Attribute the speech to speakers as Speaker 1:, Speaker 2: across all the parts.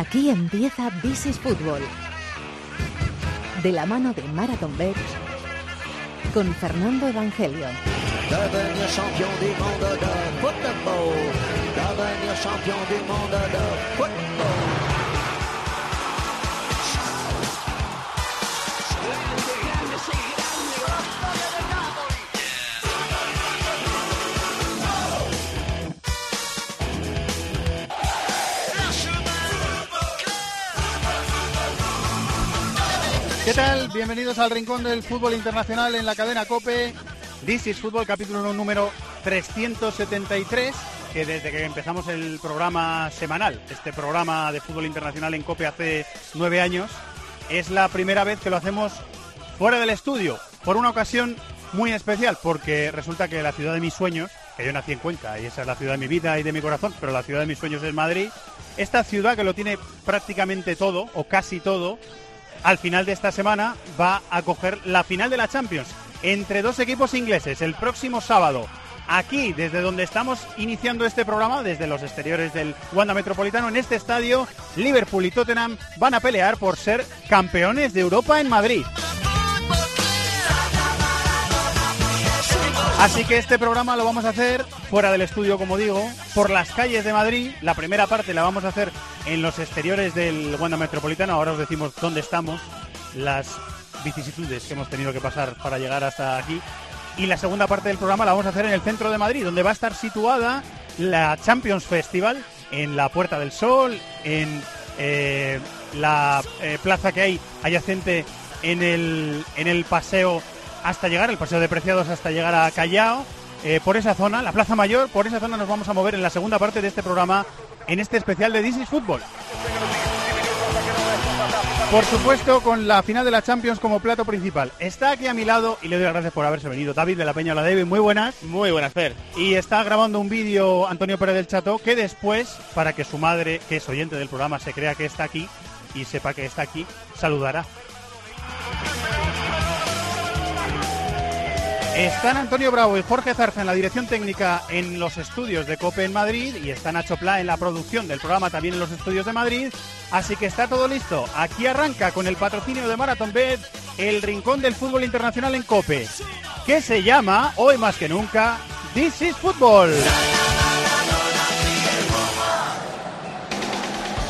Speaker 1: Aquí empieza This is Fútbol. De la mano de Marathon Bet con Fernando Evangelio.
Speaker 2: ¿Qué tal? Bienvenidos al Rincón del Fútbol Internacional en la cadena COPE. This is Fútbol, capítulo número 373, que desde que empezamos el programa semanal, este programa de fútbol internacional en COPE hace nueve años, es la primera vez que lo hacemos fuera del estudio, por una ocasión muy especial, porque resulta que la ciudad de mis sueños, que yo nací en Cuenca y esa es la ciudad de mi vida y de mi corazón, pero la ciudad de mis sueños es Madrid, esta ciudad que lo tiene prácticamente todo, o casi todo, al final de esta semana va a coger la final de la Champions entre dos equipos ingleses el próximo sábado. Aquí, desde donde estamos iniciando este programa, desde los exteriores del Wanda Metropolitano, en este estadio, Liverpool y Tottenham van a pelear por ser campeones de Europa en Madrid. Así que este programa lo vamos a hacer fuera del estudio, como digo, por las calles de Madrid. La primera parte la vamos a hacer en los exteriores del Wanda Metropolitano. Ahora os decimos dónde estamos, las vicisitudes que hemos tenido que pasar para llegar hasta aquí. Y la segunda parte del programa la vamos a hacer en el centro de Madrid, donde va a estar situada la Champions Festival, en la Puerta del Sol, en eh, la eh, plaza que hay adyacente en el, en el paseo hasta llegar, el paseo de Preciados hasta llegar a Callao. Eh, por esa zona, la Plaza Mayor, por esa zona nos vamos a mover en la segunda parte de este programa, en este especial de is Fútbol. Por supuesto, con la final de la Champions como plato principal. Está aquí a mi lado y le doy las gracias por haberse venido. David de la Peña la David, muy buenas.
Speaker 3: Muy buenas, Fer.
Speaker 2: Y está grabando un vídeo Antonio Pérez del Chato que después, para que su madre, que es oyente del programa, se crea que está aquí y sepa que está aquí, saludará. Están Antonio Bravo y Jorge Zarza en la dirección técnica en los estudios de COPE en Madrid y está Nacho Pla en la producción del programa también en los estudios de Madrid. Así que está todo listo. Aquí arranca con el patrocinio de Marathon Bet el rincón del fútbol internacional en COPE, que se llama, hoy más que nunca, This is Football.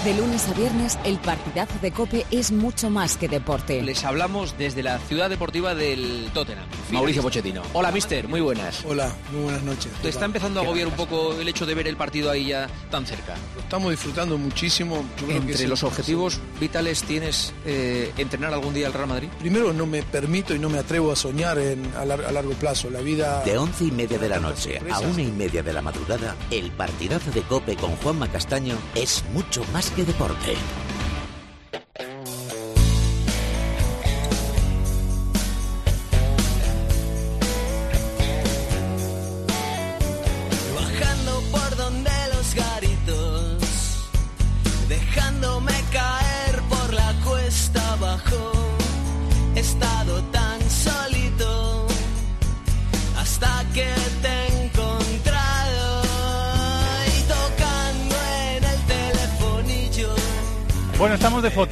Speaker 1: De lunes a viernes, el partidazo de Cope es mucho más que deporte.
Speaker 3: Les hablamos desde la ciudad deportiva del Tottenham. Mauricio Pochettino. Hola, mister. Muy buenas.
Speaker 4: Hola, muy buenas noches.
Speaker 3: ¿Te está empezando a agobiar un poco el hecho de ver el partido ahí ya tan cerca?
Speaker 4: Lo estamos disfrutando muchísimo. Yo creo
Speaker 3: Entre los objetivos vitales tienes eh, entrenar algún día al Real Madrid.
Speaker 4: Primero, no me permito y no me atrevo a soñar en- a, lar- a largo plazo. La vida.
Speaker 5: De once y media de la noche a una y media de la madrugada, el partidazo de Cope con Juanma Castaño es mucho más que deporte.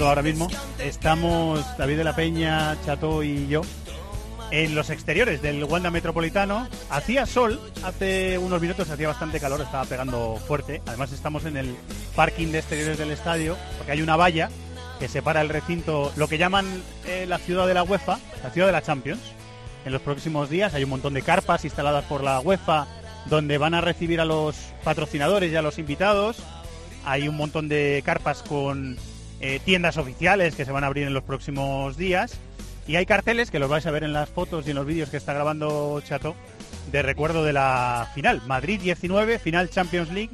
Speaker 2: Ahora mismo. Estamos David de la Peña, Chato y yo en los exteriores del Wanda Metropolitano. Hacía sol, hace unos minutos hacía bastante calor, estaba pegando fuerte. Además estamos en el parking de exteriores del estadio, porque hay una valla que separa el recinto, lo que llaman eh, la ciudad de la UEFA, la ciudad de la Champions. En los próximos días hay un montón de carpas instaladas por la UEFA donde van a recibir a los patrocinadores y a los invitados. Hay un montón de carpas con eh, tiendas oficiales que se van a abrir en los próximos días. Y hay carteles que los vais a ver en las fotos y en los vídeos que está grabando Chato de recuerdo de la final. Madrid 19, final Champions League.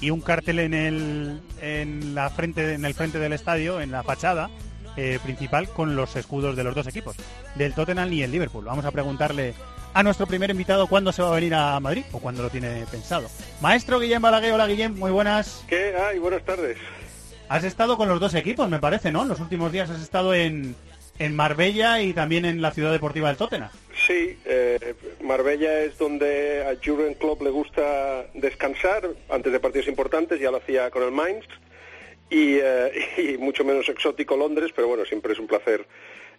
Speaker 2: Y un cartel en el, en la frente, en el frente del estadio, en la fachada eh, principal, con los escudos de los dos equipos, del Tottenham y el Liverpool. Vamos a preguntarle a nuestro primer invitado cuándo se va a venir a Madrid o cuándo lo tiene pensado. Maestro Guillem Balaguer, hola Guillem, muy buenas.
Speaker 6: ¿Qué hay? Buenas tardes.
Speaker 2: Has estado con los dos equipos, me parece, ¿no? En los últimos días has estado en, en Marbella y también en la ciudad deportiva del Tottenham.
Speaker 6: Sí, eh, Marbella es donde a Jurgen Klopp le gusta descansar antes de partidos importantes, ya lo hacía con el Mainz. y, eh, y mucho menos exótico Londres, pero bueno, siempre es un placer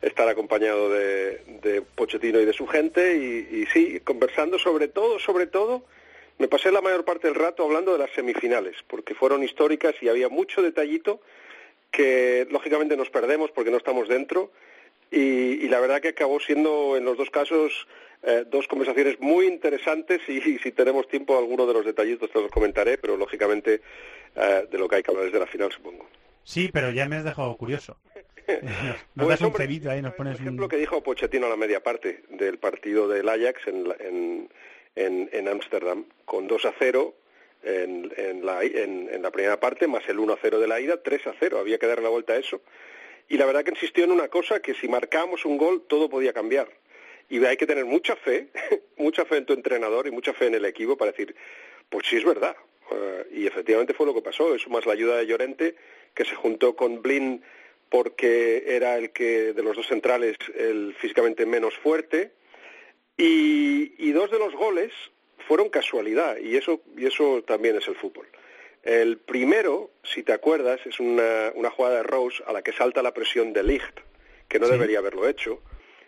Speaker 6: estar acompañado de, de Pochettino y de su gente y, y sí, conversando sobre todo, sobre todo, me pasé la mayor parte del rato hablando de las semifinales, porque fueron históricas y había mucho detallito que lógicamente nos perdemos porque no estamos dentro y, y la verdad que acabó siendo en los dos casos eh, dos conversaciones muy interesantes y, y si tenemos tiempo alguno de los detallitos te los comentaré, pero lógicamente eh, de lo que hay que hablar es de la final supongo.
Speaker 2: Sí, pero ya me has dejado curioso. Nos
Speaker 6: Pues,
Speaker 2: das un
Speaker 6: hombre,
Speaker 2: cebito ahí, nos
Speaker 6: Por
Speaker 2: pones
Speaker 6: ejemplo,
Speaker 2: un...
Speaker 6: que dijo Pochettino a la media parte del partido del Ajax en en en en Ámsterdam con 2 a 0 en, en la en, la primera parte más el 1 a 0 de la ida 3 a 0 había que darle la vuelta a eso. Y la verdad que insistió en una cosa que si marcábamos un gol todo podía cambiar. Y hay que tener mucha fe mucha fe en tu entrenador y mucha fe en el equipo para decir pues sí es verdad Eh, y efectivamente fue lo que pasó. Eso más la ayuda de Llorente que se juntó con Blin porque era el que de los dos centrales el físicamente menos fuerte y, y dos de los goles fueron casualidad y eso y eso también es el fútbol. El primero, si te acuerdas, es una, una jugada de Rose a la que salta la presión de Ligt, que no
Speaker 2: Sí.
Speaker 6: debería haberlo hecho.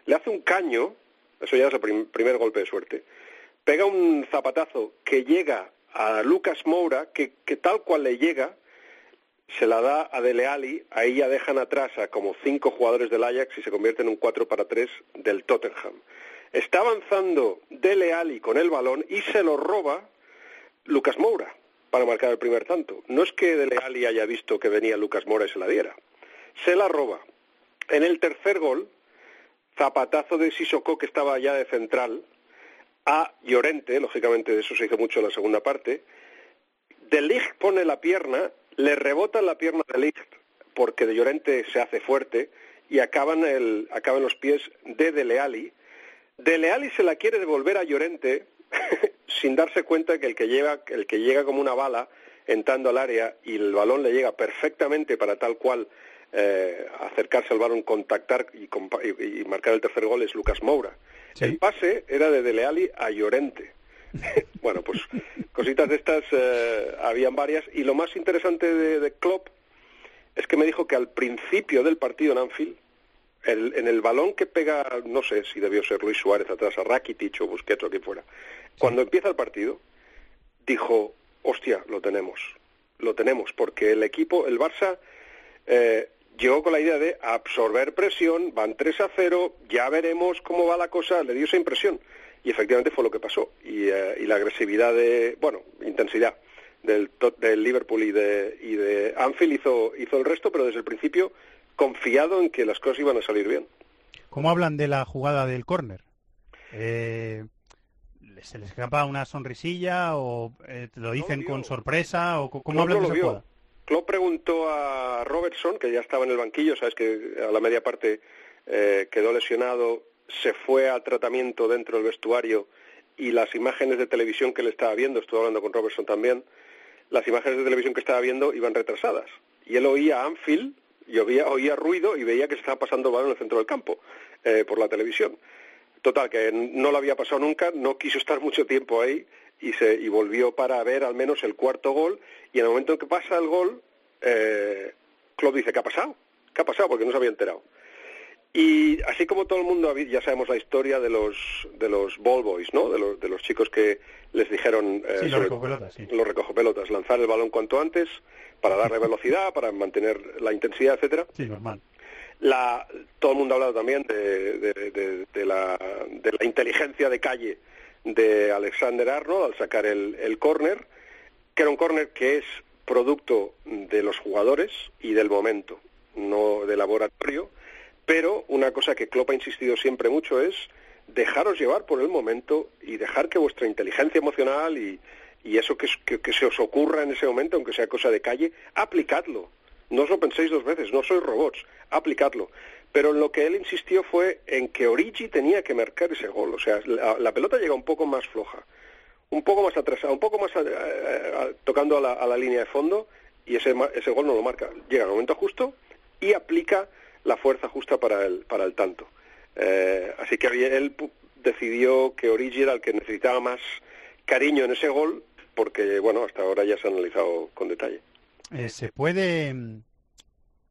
Speaker 6: Le hace un caño, eso ya es el prim- primer golpe de suerte. Pega un zapatazo que llega a Lucas Moura, que, que tal cual le llega, se la da a Dele Alli, ahí ya dejan atrás a como cinco jugadores del Ajax y se convierte en un 4 para 3 del Tottenham. Está avanzando Dele Alli con el balón y se lo roba Lucas Moura para marcar el primer tanto. No es que Dele Alli haya visto que venía Lucas Moura y se la diera. Se la roba. En el tercer gol, zapatazo de Sissoko que estaba ya de central a Llorente, lógicamente de eso se hizo mucho en la segunda parte. De Ligt pone la pierna, le rebota la pierna de Ligt porque de Llorente se hace fuerte y acaban, el, acaban los pies de Dele Alli. Dele Alli se la quiere devolver a Llorente sin darse cuenta que el que llega, el que llega como una bala entrando al área y el balón le llega perfectamente para tal cual eh, acercarse al balón, contactar y, y- marcar el tercer gol es Lucas Moura.
Speaker 2: Sí.
Speaker 6: El pase era de Dele Alli a Llorente. bueno, pues cositas de estas eh, habían varias y lo más interesante de, de Klopp es que me dijo que al principio del partido en Anfield, el- en el balón que pega, no sé si debió ser Luis Suárez atrás a Rakitic o Busquets o quien fuera, cuando empieza el partido, dijo, hostia, lo tenemos, lo tenemos, porque el equipo, el Barça, eh, llegó con la idea de absorber presión, van 3 a 0, ya veremos cómo va la cosa, le dio esa impresión. Y efectivamente fue lo que pasó. Y, eh, y la agresividad de, bueno, intensidad del, del Liverpool y de, y de Anfield hizo, hizo el resto, pero desde el principio confiado en que las cosas iban a salir bien.
Speaker 2: ¿Cómo hablan de la jugada del córner? Eh, ¿Se les escapa una sonrisilla o eh, te lo dicen
Speaker 6: vio.
Speaker 2: con sorpresa? o ¿Cómo
Speaker 6: Klopp
Speaker 2: hablan
Speaker 6: no
Speaker 2: de esa jugada?
Speaker 6: Klopp preguntó a Robertson, que ya estaba en el banquillo, sabes que a la media parte eh, quedó lesionado, se fue a tratamiento dentro del vestuario y las imágenes de televisión que le estaba viendo, estuve hablando con Robertson también, las imágenes de televisión que estaba viendo iban retrasadas. Y él oía a Anfield, y oía, oía ruido y veía que se estaba pasando el balón en el centro del campo eh, por la televisión. Total, que no lo había pasado nunca, no quiso estar mucho tiempo ahí y, se, y volvió para ver al menos el cuarto gol. Y en el momento en que pasa el gol, eh, Klopp dice, ¿qué ha pasado? ¿Qué ha pasado? Porque no se había enterado. Y así como todo el mundo, ya sabemos la historia de los, de los ball boys, ¿no? De los, de los chicos que les dijeron... eh,
Speaker 2: Sí, los recogepelotas, sí.
Speaker 6: los recogepelotas, lanzar el balón cuanto antes para darle velocidad, para mantener la intensidad, etcétera
Speaker 2: Sí, normal.
Speaker 6: la, todo el mundo ha hablado también de, de- de- de la, de la inteligencia de calle de Alexander Arnold al sacar el, el córner, que era un córner que es producto de los jugadores y del momento, no de laboratorio, pero una cosa que Klopp ha insistido siempre mucho es dejaros llevar por el momento y dejar que vuestra inteligencia emocional y, eso que, que- que se os ocurra en ese momento, aunque sea cosa de calle, aplicadlo. No os lo penséis dos veces, no sois robots, aplicadlo. Pero en lo que él insistió fue en que Origi tenía que marcar ese gol. O sea, la, pelota llega un poco más floja, un poco más atrasada, un poco más eh, eh, tocando a la, a la línea de fondo y ese, ese gol no lo marca. Llega el momento justo y aplica la fuerza justa para el, para el tanto. Eh, así que él decidió que Origi era el que necesitaba más cariño en ese gol porque, bueno, hasta ahora ya se ha analizado con detalle.
Speaker 2: eh, se puede mm,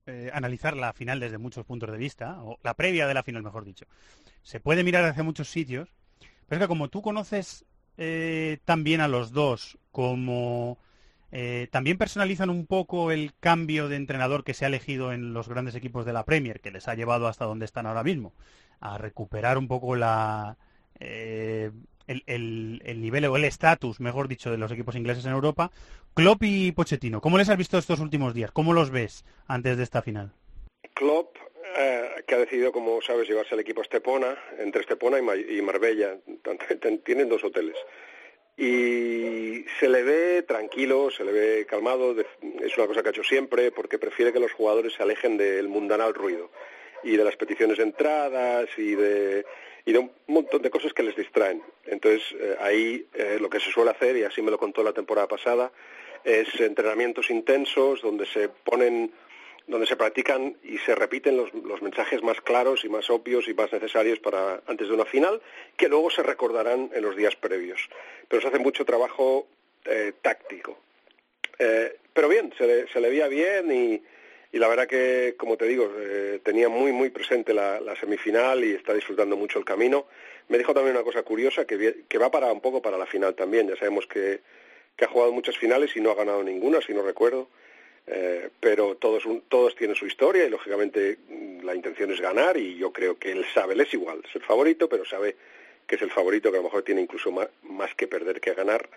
Speaker 2: eh, analizar la final desde muchos puntos de vista, o la previa de la final, mejor dicho. Se puede mirar hacia muchos sitios, pero que como tú conoces eh, también a los dos, como también personalizan un poco el cambio de entrenador que se ha elegido en los grandes equipos de la Premier, que les ha llevado hasta donde están ahora mismo, a recuperar un poco la, el, el, nivel o el estatus, mejor dicho, de los equipos ingleses en Europa. Klopp y Pochettino, ¿cómo les has visto estos últimos días? ¿Cómo los ves antes de esta final?
Speaker 6: Klopp, eh, que ha decidido, como sabes, llevarse al equipo Estepona, entre Estepona y, Marbella. Tienen dos hoteles. Y se le ve tranquilo, se le ve calmado, es una cosa que ha hecho siempre, porque prefiere que los jugadores se alejen del mundanal ruido y de las peticiones de entradas y de y de un montón de cosas que les distraen. Entonces, eh, ahí eh, lo que se suele hacer, y así me lo contó la temporada pasada, es entrenamientos intensos donde se ponen donde se practican y se repiten los, los, mensajes más claros y más obvios y más necesarios para antes de una final, que luego se recordarán en los días previos. Pero se hace mucho trabajo eh, táctico. pero bien, se le, se le veía bien y, y la verdad que, como te digo, eh, tenía muy, muy presente la, semifinal y está disfrutando mucho el camino. Me dijo también una cosa curiosa, que, que va para un poco para la final también. Ya sabemos que, ha jugado muchas finales y no ha ganado ninguna, si no recuerdo. Eh, pero todos, todos tienen su historia y, lógicamente, mm, la intención es ganar y yo creo que él sabe, él es igual, es el favorito, pero sabe que es el favorito, que a lo mejor tiene incluso más, más que perder que ganar.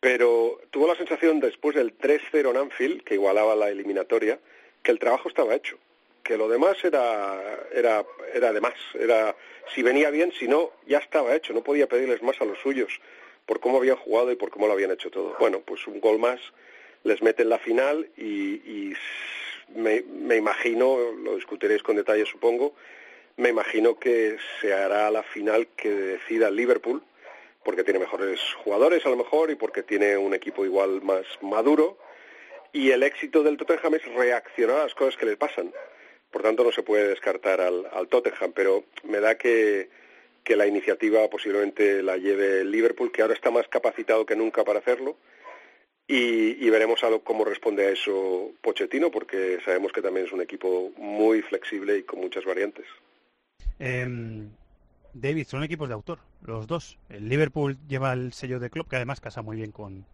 Speaker 6: Pero tuvo la sensación después del 3-0 en Anfield, que igualaba la eliminatoria, que el trabajo estaba hecho, que lo demás era, era, era de más, era, si venía bien, si no, ya estaba hecho, no podía pedirles más a los suyos por cómo habían jugado y por cómo lo habían hecho todo. Bueno, pues un gol más les mete en la final y, me, me, imagino, lo discutiréis con detalle supongo, me imagino que se hará la final que decida Liverpool, porque tiene mejores jugadores a lo mejor y porque tiene un equipo igual más maduro y el éxito del Tottenham es reaccionar a las cosas que le pasan. Por tanto, no se puede descartar al, Tottenham, pero me da que, que, la iniciativa posiblemente la lleve Liverpool, que ahora está más capacitado que nunca para hacerlo. Y, veremos a cómo responde a eso Pochettino, porque sabemos que también es un equipo muy flexible y con muchas variantes.
Speaker 2: Em, David, son equipos de autor, los dos. El Liverpool lleva el sello de club, que además casa muy bien con,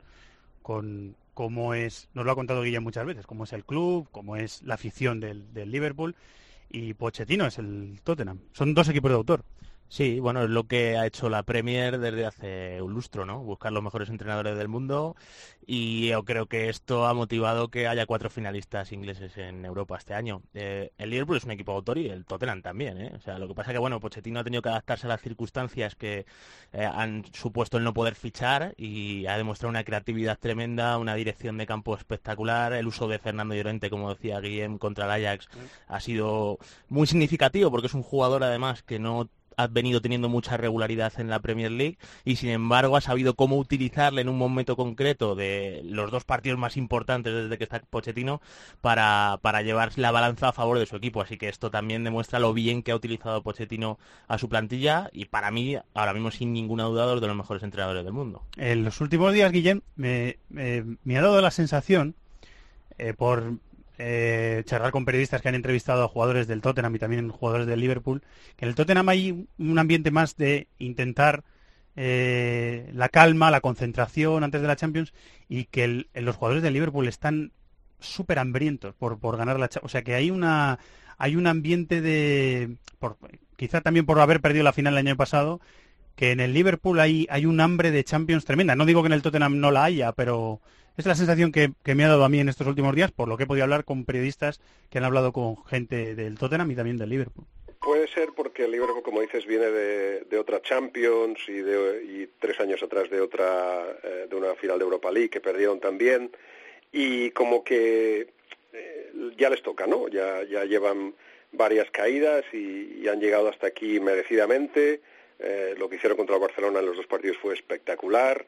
Speaker 2: cómo es, nos lo ha contado Guilla muchas veces, cómo es el club, cómo es la afición del, del Liverpool y Pochettino es el Tottenham. Son dos equipos de autor.
Speaker 7: Sí, bueno, es lo que ha hecho la Premier desde hace un lustro, ¿no? Buscar los mejores entrenadores del mundo y yo creo que esto ha motivado que haya cuatro finalistas ingleses en Europa este año. Eh, el Liverpool es un equipo autor y el Tottenham también, ¿eh? O sea, lo que pasa es que, bueno, Pochettino ha tenido que adaptarse a las circunstancias que eh, han supuesto el no poder fichar y ha demostrado una creatividad tremenda, una dirección de campo espectacular, el uso de Fernando Llorente, como decía Guillem, contra el Ajax ha sido muy significativo porque es un jugador además que no ha venido teniendo mucha regularidad en la Premier League y sin embargo ha sabido cómo utilizarle en un momento concreto de los dos partidos más importantes desde que está Pochettino para, para llevar la balanza a favor de su equipo. Así que esto también demuestra lo bien que ha utilizado Pochettino a su plantilla y para mí, ahora mismo sin ninguna duda, es de los mejores entrenadores del mundo.
Speaker 2: En los últimos días, Guillem, me, ha dado la sensación, eh, por eh, charlar con periodistas que han entrevistado a jugadores del Tottenham y también jugadores del Liverpool, que en el Tottenham hay un ambiente más de intentar eh, la calma, la concentración antes de la Champions y que los jugadores del Liverpool están súper hambrientos por, por ganar la Champions. O sea que hay una hay un ambiente de por, quizá también por haber perdido la final el año pasado que en el Liverpool hay, hay un hambre de Champions tremenda. No digo que en el Tottenham no la haya, pero es la sensación que, me ha dado a mí en estos últimos días, por lo que he podido hablar con periodistas que han hablado con gente del Tottenham y también del Liverpool.
Speaker 6: Puede ser porque el Liverpool, como dices, viene de, otra Champions y, de, tres años atrás de otra eh, de una final de Europa League que perdieron también y como que eh, ya les toca, ¿no? Ya, llevan varias caídas y, han llegado hasta aquí merecidamente. Eh, lo que hicieron contra el Barcelona en los dos partidos fue espectacular.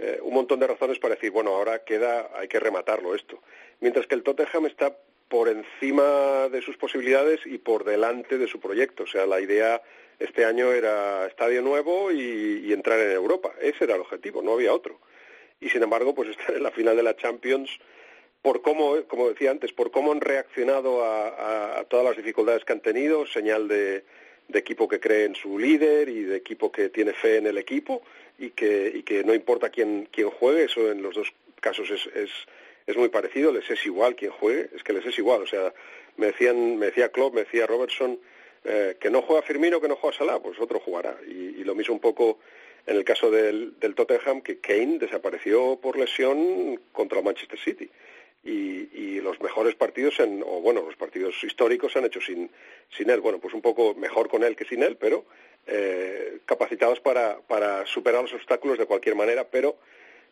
Speaker 6: Eh, un montón de razones para decir, bueno, ahora queda, hay que rematarlo esto. Mientras que el Tottenham está por encima de sus posibilidades y por delante de su proyecto. O sea, la idea este año era estadio nuevo y, entrar en Europa. Ese era el objetivo, no había otro. Y sin embargo, pues estar en la final de la Champions por cómo, como decía antes, por cómo han reaccionado a, todas las dificultades que han tenido, señal de, equipo que cree en su líder y de equipo que tiene fe en el equipo y que, y que no importa quién, quién juegue, eso en los dos casos es, es, es muy parecido, les es igual quien juegue, es que les es igual, o sea, me decían, me decía Klopp, me decía Robertson, eh, que no juega Firmino, que no juega Salah, pues otro jugará. Y, lo mismo un poco en el caso del, del, Tottenham, que Kane desapareció por lesión contra Manchester City. Y, y, los mejores partidos, en, o bueno, los partidos históricos se han hecho sin, sin él. Bueno, pues un poco mejor con él que sin él, pero eh, capacitados para, para superar los obstáculos de cualquier manera, pero,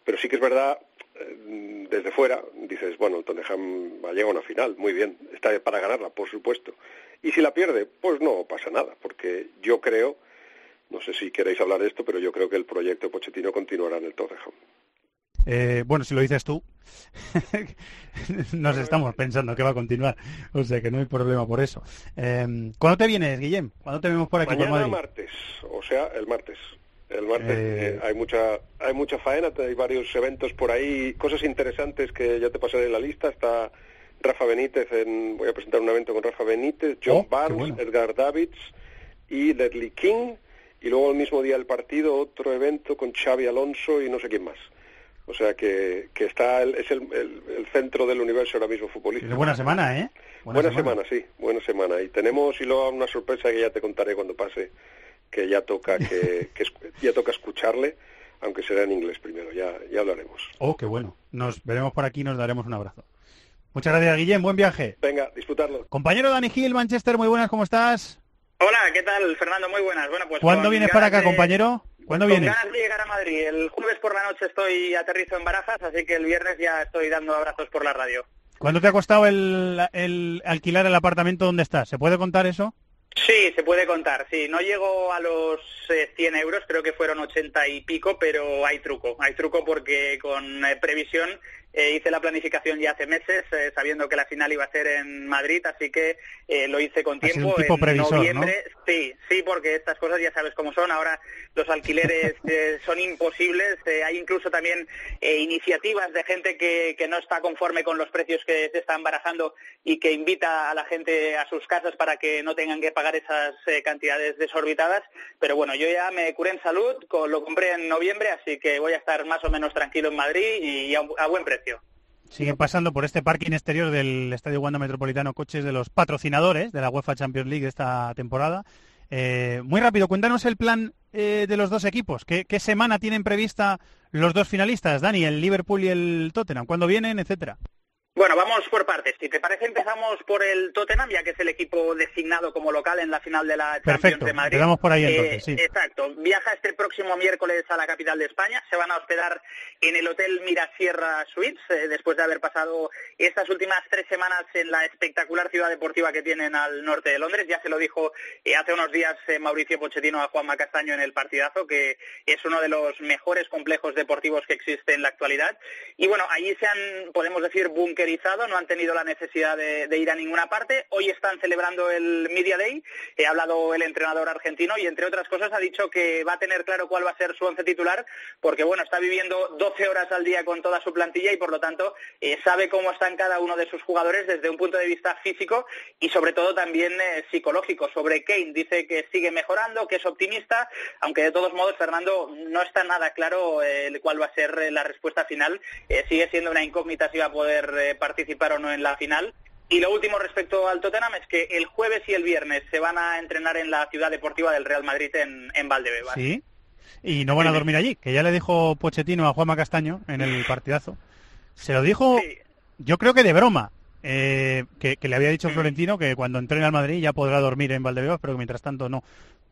Speaker 6: pero sí que es verdad eh, desde fuera dices, bueno, el Tottenham va a llegar a una final, muy bien, está para ganarla, por supuesto. Y si la pierde, pues no pasa nada, porque yo creo, no sé si queréis hablar de esto, pero yo creo que el proyecto Pochettino continuará en el Tottenham.
Speaker 2: Eh, bueno, si lo dices tú, nos estamos pensando que va a continuar, o sea que no hay problema por eso. Eh, ¿Cuándo te vienes, Guillem? ¿Cuándo te vemos por aquí?
Speaker 6: Mañana martes, o sea, el martes. El martes eh, eh, hay mucha hay mucha faena, hay varios eventos por ahí, cosas interesantes que ya te pasaré en la lista. Está Rafa Benítez, en, voy a presentar un evento con Rafa Benítez, John oh, Barnes, Edgar Davids y Ledley King. Y luego el mismo día del partido otro evento con Xavi Alonso y no sé quién más. O sea que, que está es el, el, centro del universo ahora mismo futbolístico.
Speaker 2: buena semana, ¿eh?
Speaker 6: Buena, semana. sí, buena semana. Y tenemos y luego una sorpresa que ya te contaré cuando pase que ya toca que, ya toca escucharle, aunque será en inglés primero, ya, ya hablaremos.
Speaker 2: Oh, qué bueno. Nos veremos por aquí y nos daremos un abrazo. Muchas gracias, Guillem. Buen viaje.
Speaker 6: Venga, disfrutarlo.
Speaker 2: Compañero Dani Gil, Manchester, muy buenas, ¿cómo estás?
Speaker 8: Hola, ¿qué tal, Fernando? Muy buenas. Bueno, pues
Speaker 2: ¿Cuándo vienes para acá, compañero? ¿Cuándo
Speaker 8: con
Speaker 2: vienes?
Speaker 8: ganas de llegar a Madrid. El jueves por la noche estoy aterrizo en Barajas, así que el viernes ya estoy dando abrazos por la radio.
Speaker 2: ¿Cuánto te ha costado el, el alquilar el apartamento donde estás? ¿Se puede contar eso?
Speaker 8: Sí, se puede contar, sí. No llego a los 100 eh, euros, creo que fueron 80 y pico, pero hay truco. Hay truco porque con eh, previsión eh, hice la planificación ya hace meses, eh, sabiendo que la final iba a ser en Madrid, así que eh, lo hice con tiempo.
Speaker 2: en
Speaker 8: noviembre, sí, sí, porque estas cosas ya sabes cómo son. Ahora los alquileres son imposibles. hay incluso también iniciativas de gente que, que, no está conforme con los precios que se están barajando y que invita a la gente a sus casas para que no tengan que pagar esas cantidades desorbitadas. Pero bueno, yo ya me curé en salud, lo compré en noviembre, así que voy a estar más o menos tranquilo en Madrid y a buen precio.
Speaker 2: Siguen pasando por este parking exterior del Estadio Wanda Metropolitano coches de los patrocinadores de la UEFA Champions League esta temporada. Eh, muy rápido, cuéntanos el plan eh, de los dos equipos. ¿Qué, ¿Qué, semana tienen prevista los dos finalistas, Dani, el Liverpool y el Tottenham? ¿Cuándo vienen, etcétera?
Speaker 8: Bueno, vamos por partes. Si te parece, empezamos por el Tottenham, ya que es el equipo designado como local en la final de la Champions de Madrid.
Speaker 2: Perfecto, por ahí entonces, sí.
Speaker 8: Exacto. Viaja este próximo miércoles a la capital de España. Se van a hospedar en el Hotel Mirasierra Suites, eh, después de haber pasado estas últimas tres semanas en la espectacular ciudad deportiva que tienen al norte de Londres. Ya se lo dijo eh, hace unos días eh, Mauricio Pochettino a Juanma Castaño en el partidazo, que es uno de los mejores complejos deportivos que existe en la actualidad. Y bueno, allí se han, podemos decir, búnker no han tenido la necesidad de, ir a ninguna parte. Hoy están celebrando el Media Day. Ha hablado el entrenador argentino y, entre otras cosas, ha dicho que va a tener claro cuál va a ser su once titular, porque bueno, está viviendo 12 horas al día con toda su plantilla y, por lo tanto, eh, sabe cómo están cada uno de sus jugadores desde un punto de vista físico y, sobre todo, también eh, psicológico. Sobre Kane dice que sigue mejorando, que es optimista, aunque de todos modos, Fernando, no está nada claro eh, cuál va a ser la respuesta final. sigue siendo una incógnita si va a poder participar o no en la final. Y lo último respecto al Tottenham es que el jueves y el viernes se van a entrenar en la ciudad deportiva del Real Madrid en, en Valdebebas.
Speaker 2: Sí, y no van a dormir allí, que ya le dijo Pochettino a Juanma Castaño en el partidazo. Se lo dijo, yo creo que de broma, eh, que, le había dicho Florentino que cuando entrene al Madrid ya podrá dormir en Valdebebas, pero que mientras tanto no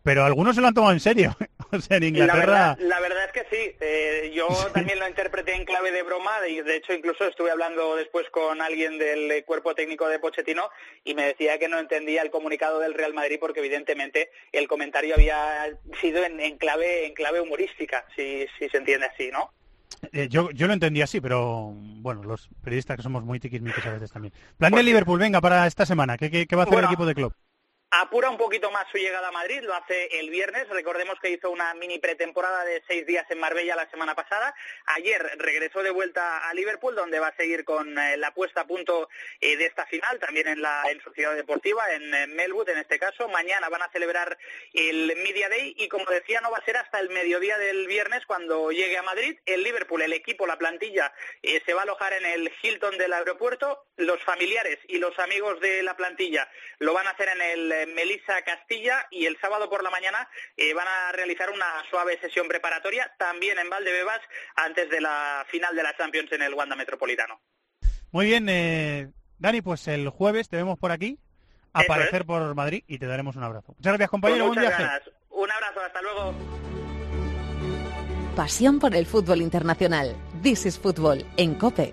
Speaker 2: pero algunos se lo han tomado en serio. o sea, en Inglaterra...
Speaker 8: La verdad, es que sí. Eh, yo también lo interpreté en clave de broma. Y de hecho, incluso estuve hablando después con alguien del cuerpo técnico de Pochettino y me decía que no entendía el comunicado del Real Madrid porque evidentemente el comentario había sido en, clave en clave humorística, si, si se entiende así, ¿no?
Speaker 2: Eh, yo, yo lo entendí así, pero bueno, los periodistas que somos muy tiquismiquis a veces también. Plan de Liverpool, venga, para esta semana, ¿qué, qué, va a hacer el equipo de club?
Speaker 8: Apura un poquito más su llegada a Madrid, lo hace el viernes, recordemos que hizo una mini pretemporada de seis días en Marbella la semana pasada, ayer regresó de vuelta a Liverpool, donde va a seguir con eh, la puesta a punto eh, de esta final, también en, la, en su ciudad deportiva, en, Melwood en este caso, mañana van a celebrar el Media Day y como decía no va a ser hasta el mediodía del viernes cuando llegue a Madrid, el Liverpool, el equipo, la plantilla, eh, se va a alojar en el Hilton del aeropuerto, los familiares y los amigos de la plantilla lo van a hacer en el Melissa Castilla y el sábado por la mañana eh, van a realizar una suave sesión preparatoria también en Valdebebas antes de la final de la Champions en el Wanda Metropolitano.
Speaker 2: Muy bien, eh, Dani, pues el jueves te vemos por aquí, aparecer por Madrid y te daremos un abrazo. Muchas gracias, compañero.
Speaker 8: Buen viaje. Un abrazo, hasta luego.
Speaker 1: Pasión por el fútbol internacional. This is Fútbol en COPE.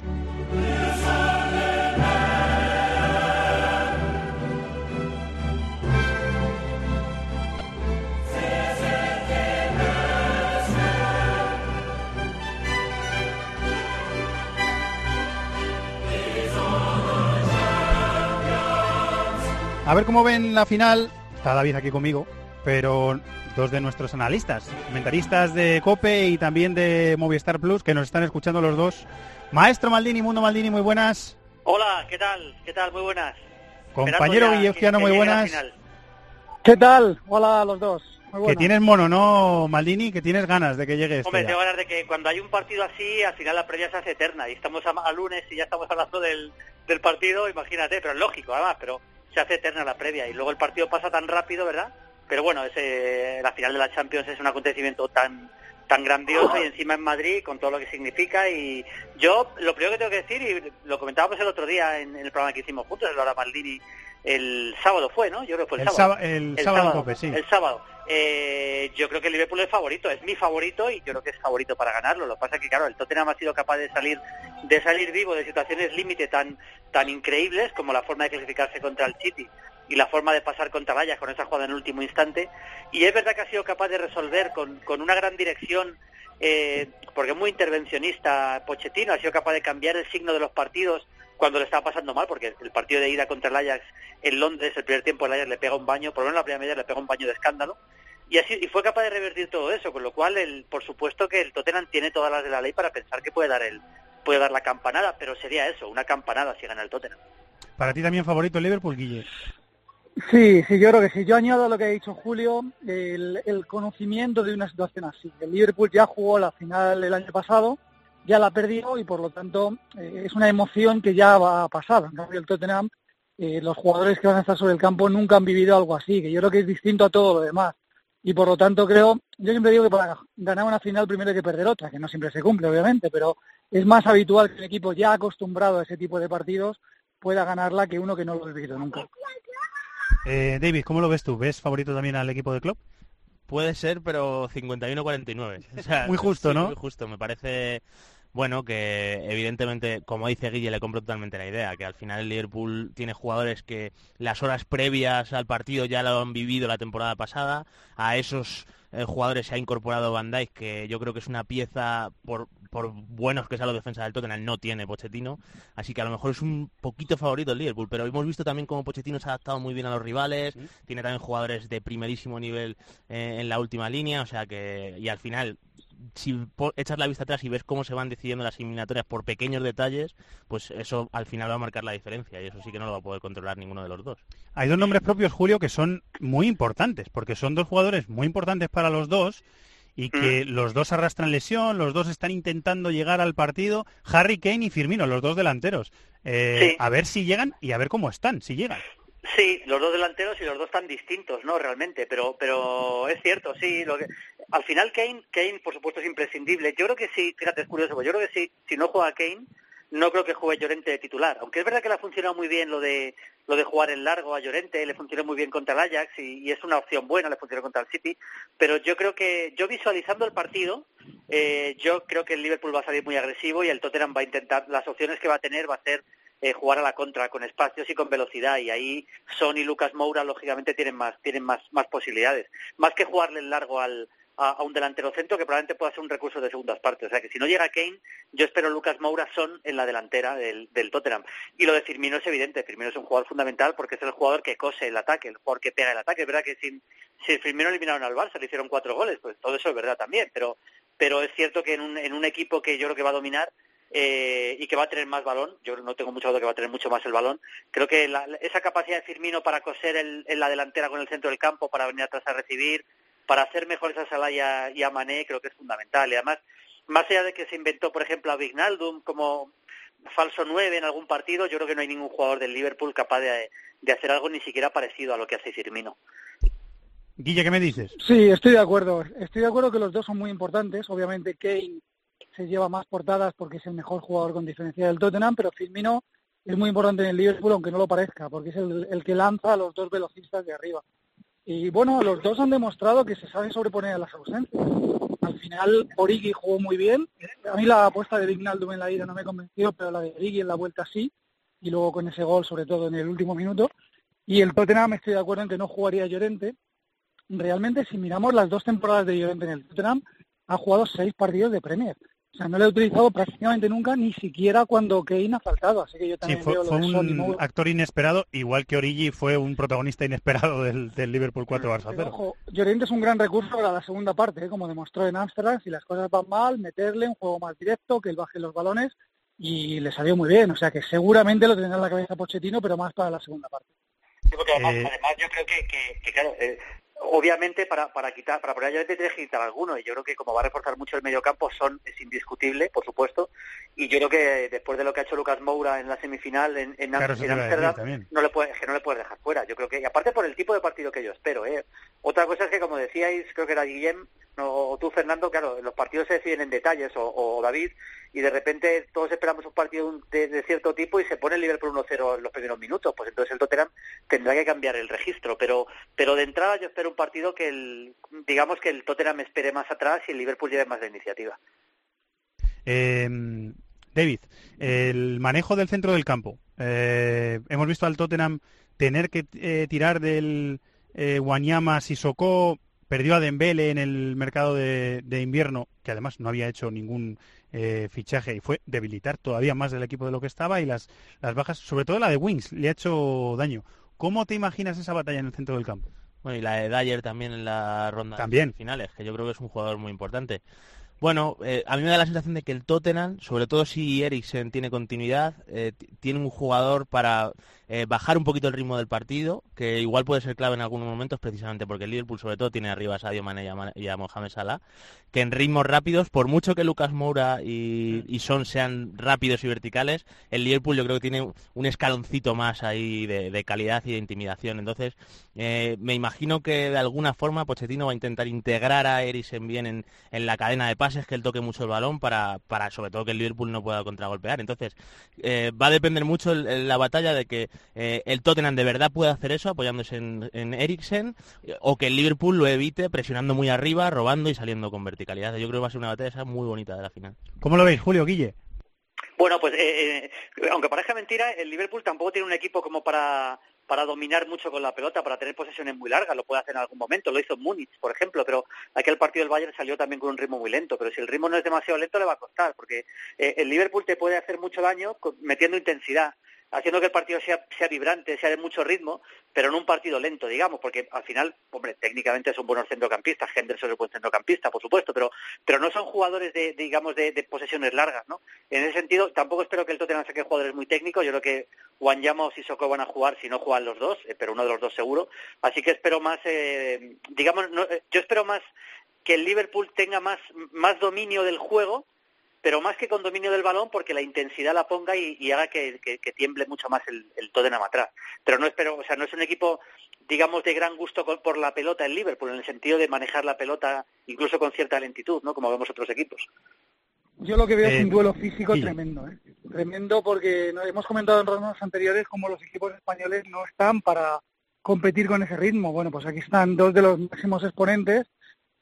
Speaker 2: A ver cómo ven la final. Está David aquí conmigo, pero dos de nuestros analistas, comentaristas de COPE y también de Movistar Plus, que nos están escuchando los dos. Maestro Maldini, Mundo Maldini, muy buenas.
Speaker 9: Hola, ¿qué tal? ¿Qué tal? Muy buenas.
Speaker 2: Compañero Guilleuciano, muy buenas.
Speaker 10: ¿Qué tal? Hola a los dos.
Speaker 2: Que tienes mono, ¿no, Maldini? Que tienes ganas de que llegue esto
Speaker 9: Hombre, tengo ganas de que cuando hay un partido así, al final la previa se hace eterna. Y estamos a, lunes y ya estamos hablando del, del partido, imagínate, pero es lógico, además, pero se hace eterna la previa y luego el partido pasa tan rápido, ¿verdad? Pero bueno, ese, la final de la Champions es un acontecimiento tan tan grandioso y encima en Madrid con todo lo que significa y yo lo primero que tengo que decir y lo comentábamos el otro día en, el programa que hicimos juntos, Laura Maldini, el sábado fue, ¿no? Yo creo que fue el, sábado.
Speaker 2: el, sábado, sí.
Speaker 9: El sábado. Eh, yo creo que el Liverpool es favorito, es mi favorito y yo creo que es favorito para ganarlo. Lo que pasa es que, claro, el Tottenham ha sido capaz de salir de salir vivo de situaciones límite tan tan increíbles como la forma de clasificarse contra el City y la forma de pasar contra Vallas con esa jugada en el último instante. Y es verdad que ha sido capaz de resolver con, con una gran dirección, eh, porque es muy intervencionista Pochettino, ha sido capaz de cambiar el signo de los partidos cuando le estaba pasando mal, porque el partido de ida contra el Ajax en Londres, el primer tiempo el Ajax le pega un baño, por lo menos la primera media le pega un baño de escándalo, y así y fue capaz de revertir todo eso, con lo cual, el, por supuesto que el Tottenham tiene todas las de la ley para pensar que puede dar el puede dar la campanada, pero sería eso, una campanada si gana el Tottenham.
Speaker 2: Para ti también favorito el Liverpool, Guille.
Speaker 10: Sí, sí, yo creo que sí. Yo añado a lo que ha dicho Julio, el, conocimiento de una situación así. El Liverpool ya jugó la final el año pasado, ya la perdió y por lo tanto eh, es una emoción que ya va a pasar. En cambio, el Tottenham, eh, los jugadores que van a estar sobre el campo nunca han vivido algo así, que yo creo que es distinto a todo lo demás. Y por lo tanto creo, yo siempre digo que para ganar una final primero hay que perder otra, que no siempre se cumple, obviamente, pero es más habitual que un equipo ya acostumbrado a ese tipo de partidos pueda ganarla que uno que no lo ha vivido nunca.
Speaker 2: Eh, David, ¿cómo lo ves tú? ¿Ves favorito también al equipo de club?
Speaker 7: Puede ser, pero 51-49.
Speaker 2: muy justo, ¿no?
Speaker 7: Muy justo. Me parece, bueno, que evidentemente, como dice Guille, le compro totalmente la idea, que al final el Liverpool tiene jugadores que las horas previas al partido ya lo han vivido la temporada pasada. A esos eh, jugadores se ha incorporado Van Dijk, que yo creo que es una pieza, por, por buenos que sea la defensa del Tottenham, no tiene Pochettino. Así que a lo mejor es un poquito favorito el Liverpool, pero hemos visto también cómo Pochettino se ha adaptado muy bien a los rivales, tiene también jugadores de primerísimo nivel eh, en la última línea, o sea que, y al final si echas la vista atrás y ves cómo se van decidiendo las eliminatorias por pequeños detalles, pues eso al final va a marcar la diferencia y eso sí que no lo va a poder controlar ninguno de los dos.
Speaker 2: Hay dos nombres propios, Julio, que son muy importantes, porque son dos jugadores muy importantes para los dos y que mm. los dos arrastran lesión, los dos están intentando llegar al partido, Harry Kane y Firmino, los dos delanteros. Eh, a ver si llegan y a ver cómo están, si llegan.
Speaker 9: Sí, los dos delanteros y los dos tan distintos, ¿no? Realmente, pero pero es cierto, sí. Lo que, al final Kane, Kane, por supuesto, es imprescindible. Yo creo que sí, fíjate, es curioso, yo creo que sí, si no juega Kane, no creo que juegue Llorente de titular. Aunque es verdad que le ha funcionado muy bien lo de lo de jugar en largo a Llorente, le funcionó muy bien contra el Ajax y, es una opción buena, le funcionó contra el City. Pero yo creo que, yo visualizando el partido, eh, yo creo que el Liverpool va a salir muy agresivo y el Tottenham va a intentar, las opciones que va a tener va a ser eh, jugar a la contra con espacios y con velocidad y ahí Son y Lucas Moura lógicamente tienen más tienen más más posibilidades más que jugarle en largo al a, un delantero centro que probablemente pueda ser un recurso de segundas partes. O sea que si no llega Kane, yo espero Lucas Moura son en la delantera del, del, Tottenham. Y lo de Firmino es evidente, Firmino es un jugador fundamental porque es el jugador que cose el ataque, el jugador que pega el ataque. Es verdad que sin, si Firmino eliminaron al Barça, le hicieron cuatro goles, pues todo eso es verdad también, pero, pero es cierto que en un, en un equipo que yo creo que va a dominar, eh, y que va a tener más balón. Yo no tengo mucho duda que va a tener mucho más el balón. Creo que esa capacidad de Firmino para coser en la delantera con el centro del campo, para venir atrás a recibir, para hacer mejores a Salah y a, Mané, creo que es fundamental. Y además, más allá de que se inventó, por ejemplo, a Vignaldum como falso 9 en algún partido, yo creo que no hay ningún jugador del Liverpool capaz de, hacer algo ni siquiera parecido a lo que hace Firmino.
Speaker 2: Guille, ¿qué me dices?
Speaker 10: Sí, estoy de acuerdo. Estoy de acuerdo que los dos son muy importantes. Obviamente Kane se lleva más portadas porque es el mejor jugador con diferencia del Tottenham, pero Firmino es muy importante en el Liverpool, aunque no lo parezca, porque es el, que lanza a los dos velocistas de arriba. Y bueno, los dos han demostrado que se saben sobreponer a las ausencias. Al final, Origi jugó muy bien. A mí la apuesta de Vignaldum en la ida no me convenció, pero la de Origi en la vuelta sí. Y luego con ese gol, sobre todo en el último minuto. Y el Tottenham, estoy de acuerdo en que no jugaría Llorente. Realmente, si miramos las dos temporadas de Llorente en el Tottenham, ha jugado seis partidos de Premier. O sea, no lo he utilizado prácticamente nunca, ni siquiera cuando Kane ha faltado. Así que yo también
Speaker 2: fue, un actor inesperado, igual que Origi fue un protagonista inesperado del, Liverpool 4 Barça 0.
Speaker 10: Ojo, Llorente es un gran recurso para la segunda parte, ¿eh? como demostró en Ámsterdam. Si las cosas van mal, meterle un juego más directo, que él baje los balones, y le salió muy bien. O sea que seguramente lo tendrá en la cabeza Pochettino, pero más para la segunda parte.
Speaker 9: Sí, porque además, eh, yo creo que, claro, eh, obviamente para, para quitar, para poner a tienes que quitar alguno y yo creo que como va a reforzar mucho el mediocampo son es indiscutible, por supuesto, y yo creo que después de lo que ha hecho Lucas Moura en la semifinal en, en, Amsterdam, no le puede, que no le puedes dejar fuera. Yo creo que, y aparte por el tipo de partido que yo espero, ¿eh? Otra cosa es que como decíais, creo que era Guillem, o tú Fernando, claro, los partidos se deciden en detalles, o David, y de repente todos esperamos un partido de, cierto tipo y se pone el Liverpool 1-0 en los primeros minutos, pues entonces el Tottenham tendrá que cambiar el registro, pero pero de entrada yo espero un partido que el digamos que el Tottenham espere más atrás y el Liverpool lleve más de iniciativa.
Speaker 2: Eh, David, el manejo del centro del campo. Eh, hemos visto al Tottenham tener que eh, tirar del eh, Wanyama Sissoko, perdió a Dembele en el mercado de, de, invierno, que además no había hecho ningún eh, fichaje y fue debilitar todavía más del equipo de lo que estaba y las, las bajas, sobre todo la de Wings, le ha hecho daño. ¿Cómo te imaginas esa batalla en el centro del campo?
Speaker 7: Bueno, y la de Dyer también en la ronda
Speaker 2: también.
Speaker 7: finales, que yo creo que es un jugador muy importante. Bueno, eh, a mí me da la sensación de que el Tottenham, sobre todo si Eriksen tiene continuidad, eh, tiene un jugador para eh, bajar un poquito el ritmo del partido, que igual puede ser clave en algunos momentos, precisamente porque el Liverpool sobre todo tiene arriba a Sadio Mane y a, Mohamed Salah, que en ritmos rápidos, por mucho que Lucas Moura y, Son sean rápidos y verticales, el Liverpool yo creo que tiene un escaloncito más ahí de, calidad y de intimidación. Entonces, eh, me imagino que de alguna forma Pochettino va a intentar integrar a Eriksen bien en, la cadena de pases, que él toque mucho el balón para, para sobre todo que el Liverpool no pueda contragolpear. Entonces, eh, va a depender mucho la batalla de que eh, el Tottenham de verdad puede hacer eso apoyándose en, en Eriksen o que el Liverpool lo evite presionando muy arriba, robando y saliendo con verticalidad. Yo creo que va a ser una batalla muy bonita de la final.
Speaker 2: ¿Cómo lo veis, Julio Guille?
Speaker 9: Bueno, pues eh, eh, aunque parezca mentira, el Liverpool tampoco tiene un equipo como para para dominar mucho con la pelota, para tener posesiones muy largas, lo puede hacer en algún momento, lo hizo Múnich, por ejemplo, pero aquel partido del Bayern salió también con un ritmo muy lento, pero si el ritmo no es demasiado lento le va a costar, porque el Liverpool te puede hacer mucho daño metiendo intensidad, haciendo que el partido sea, sea vibrante, sea de mucho ritmo, pero en un partido lento, digamos, porque al final, hombre, técnicamente son buenos centrocampistas, Henderson es un buen centrocampista, por supuesto, pero, pero no son jugadores de, digamos, de, posesiones largas, ¿no? En ese sentido, tampoco espero que el Tottenham saque jugadores muy técnicos, yo creo que Wanyama o Sissoko van a jugar, si no juegan los dos, eh, pero uno de los dos seguro, así que espero más, eh, digamos, eh, yo espero más que el Liverpool tenga más, más dominio del juego, pero más que con dominio del balón porque la intensidad la ponga y, haga que, tiemble mucho más el, el Tottenham atrás. Pero no espero, o sea, no es un equipo, digamos, de gran gusto por la pelota el Liverpool, en el sentido de manejar la pelota incluso con cierta lentitud, ¿no? Como vemos otros equipos.
Speaker 10: Yo lo que veo es un eh, duelo físico tremendo, ¿eh? tremendo porque hemos comentado en rondas anteriores cómo los equipos españoles no están para competir con ese ritmo. Bueno, pues aquí están dos de los máximos exponentes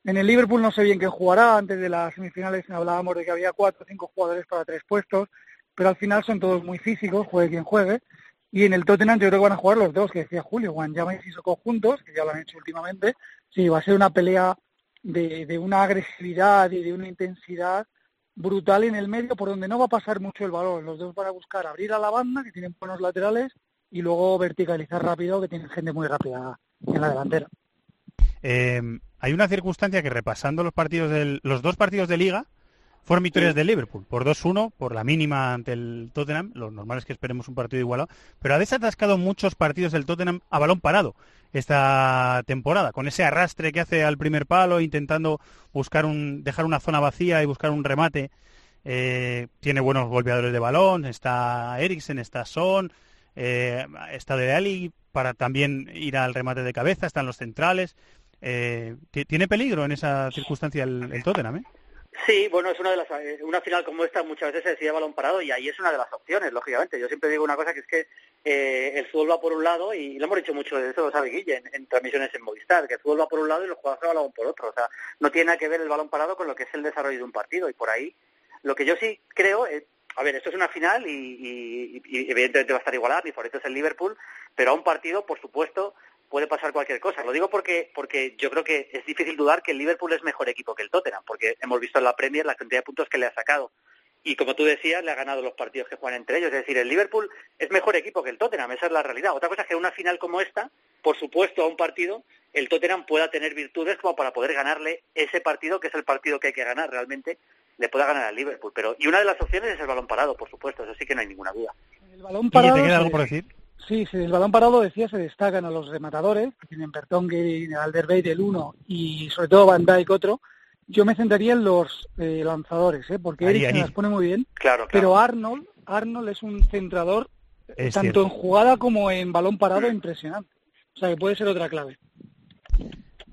Speaker 10: en el Liverpool no sé bien quién jugará, antes de las semifinales hablábamos de que había cuatro o cinco jugadores para tres puestos, pero al final son todos muy físicos, juegue quien juegue, y en el Tottenham yo creo que van a jugar los dos, que decía Julio, Juan Llama y Sissoko juntos, que ya lo han hecho últimamente, sí, va a ser una pelea de, de una agresividad y de una intensidad brutal en el medio por donde no va a pasar mucho el balón. Los dos van a buscar abrir a la banda, que tienen buenos laterales, y luego verticalizar rápido, que tienen gente muy rápida en la delantera.
Speaker 2: Eh, hay una circunstancia que repasando los partidos del, los dos partidos de liga fueron victorias del Liverpool por 2-1 por la mínima ante el Tottenham. Lo normal es que esperemos un partido igualado, pero ha desatascado muchos partidos del Tottenham a balón parado esta temporada, con ese arrastre que hace al primer palo, intentando buscar un, dejar una zona vacía y buscar un remate. Eh, tiene buenos golpeadores de balón, está Eriksen, está Son, eh, está De Ali para también ir al remate de cabeza, están los centrales. Eh, ¿Tiene peligro en esa circunstancia el, Tottenham? ¿eh?
Speaker 9: Sí, bueno, es una de las eh, una final como esta muchas veces se decide balón parado y ahí es una de las opciones, lógicamente. Yo siempre digo una cosa que es que eh, el fútbol va por un lado y lo hemos dicho mucho de eso, lo sabe Guille, en, transmisiones en Movistar, que el fútbol va por un lado y los jugadores van por otro. O sea, no tiene nada que ver el balón parado con lo que es el desarrollo de un partido y por ahí lo que yo sí creo es a ver, esto es una final y, y, y, evidentemente va a estar igualada, mi favorito es el Liverpool, pero a un partido, por supuesto, puede pasar cualquier cosa. Lo digo porque, porque yo creo que es difícil dudar que el Liverpool es mejor equipo que el Tottenham, porque hemos visto en la Premier la cantidad de puntos que le ha sacado. Y como tú decías, le ha ganado los partidos que juegan entre ellos. Es decir, el Liverpool es mejor equipo que el Tottenham, esa es la realidad. Otra cosa es que en una final como esta, por supuesto, a un partido, el Tottenham pueda tener virtudes como para poder ganarle ese partido, que es el partido que hay que ganar realmente, le pueda ganar al Liverpool. Pero, y una de las opciones es el balón parado, por supuesto, eso sí que no hay ninguna duda.
Speaker 10: El balón parado,
Speaker 2: ¿Y te queda algo por decir?
Speaker 10: Sí, sí, el balón parado, decía, se destacan a los rematadores, que tienen Bertongue, Alderweireld el uno y sobre todo Van Dijk otro. Yo me centraría en los eh, lanzadores, ¿eh? porque
Speaker 2: Ahí,
Speaker 10: Eriksen
Speaker 2: ahí.
Speaker 10: las pone muy bien,
Speaker 9: Claro, claro.
Speaker 10: pero Arnold, Arnold es un centrador
Speaker 2: Es
Speaker 10: tanto
Speaker 2: cierto.
Speaker 10: en jugada como en balón parado impresionante. O sea que puede ser otra clave.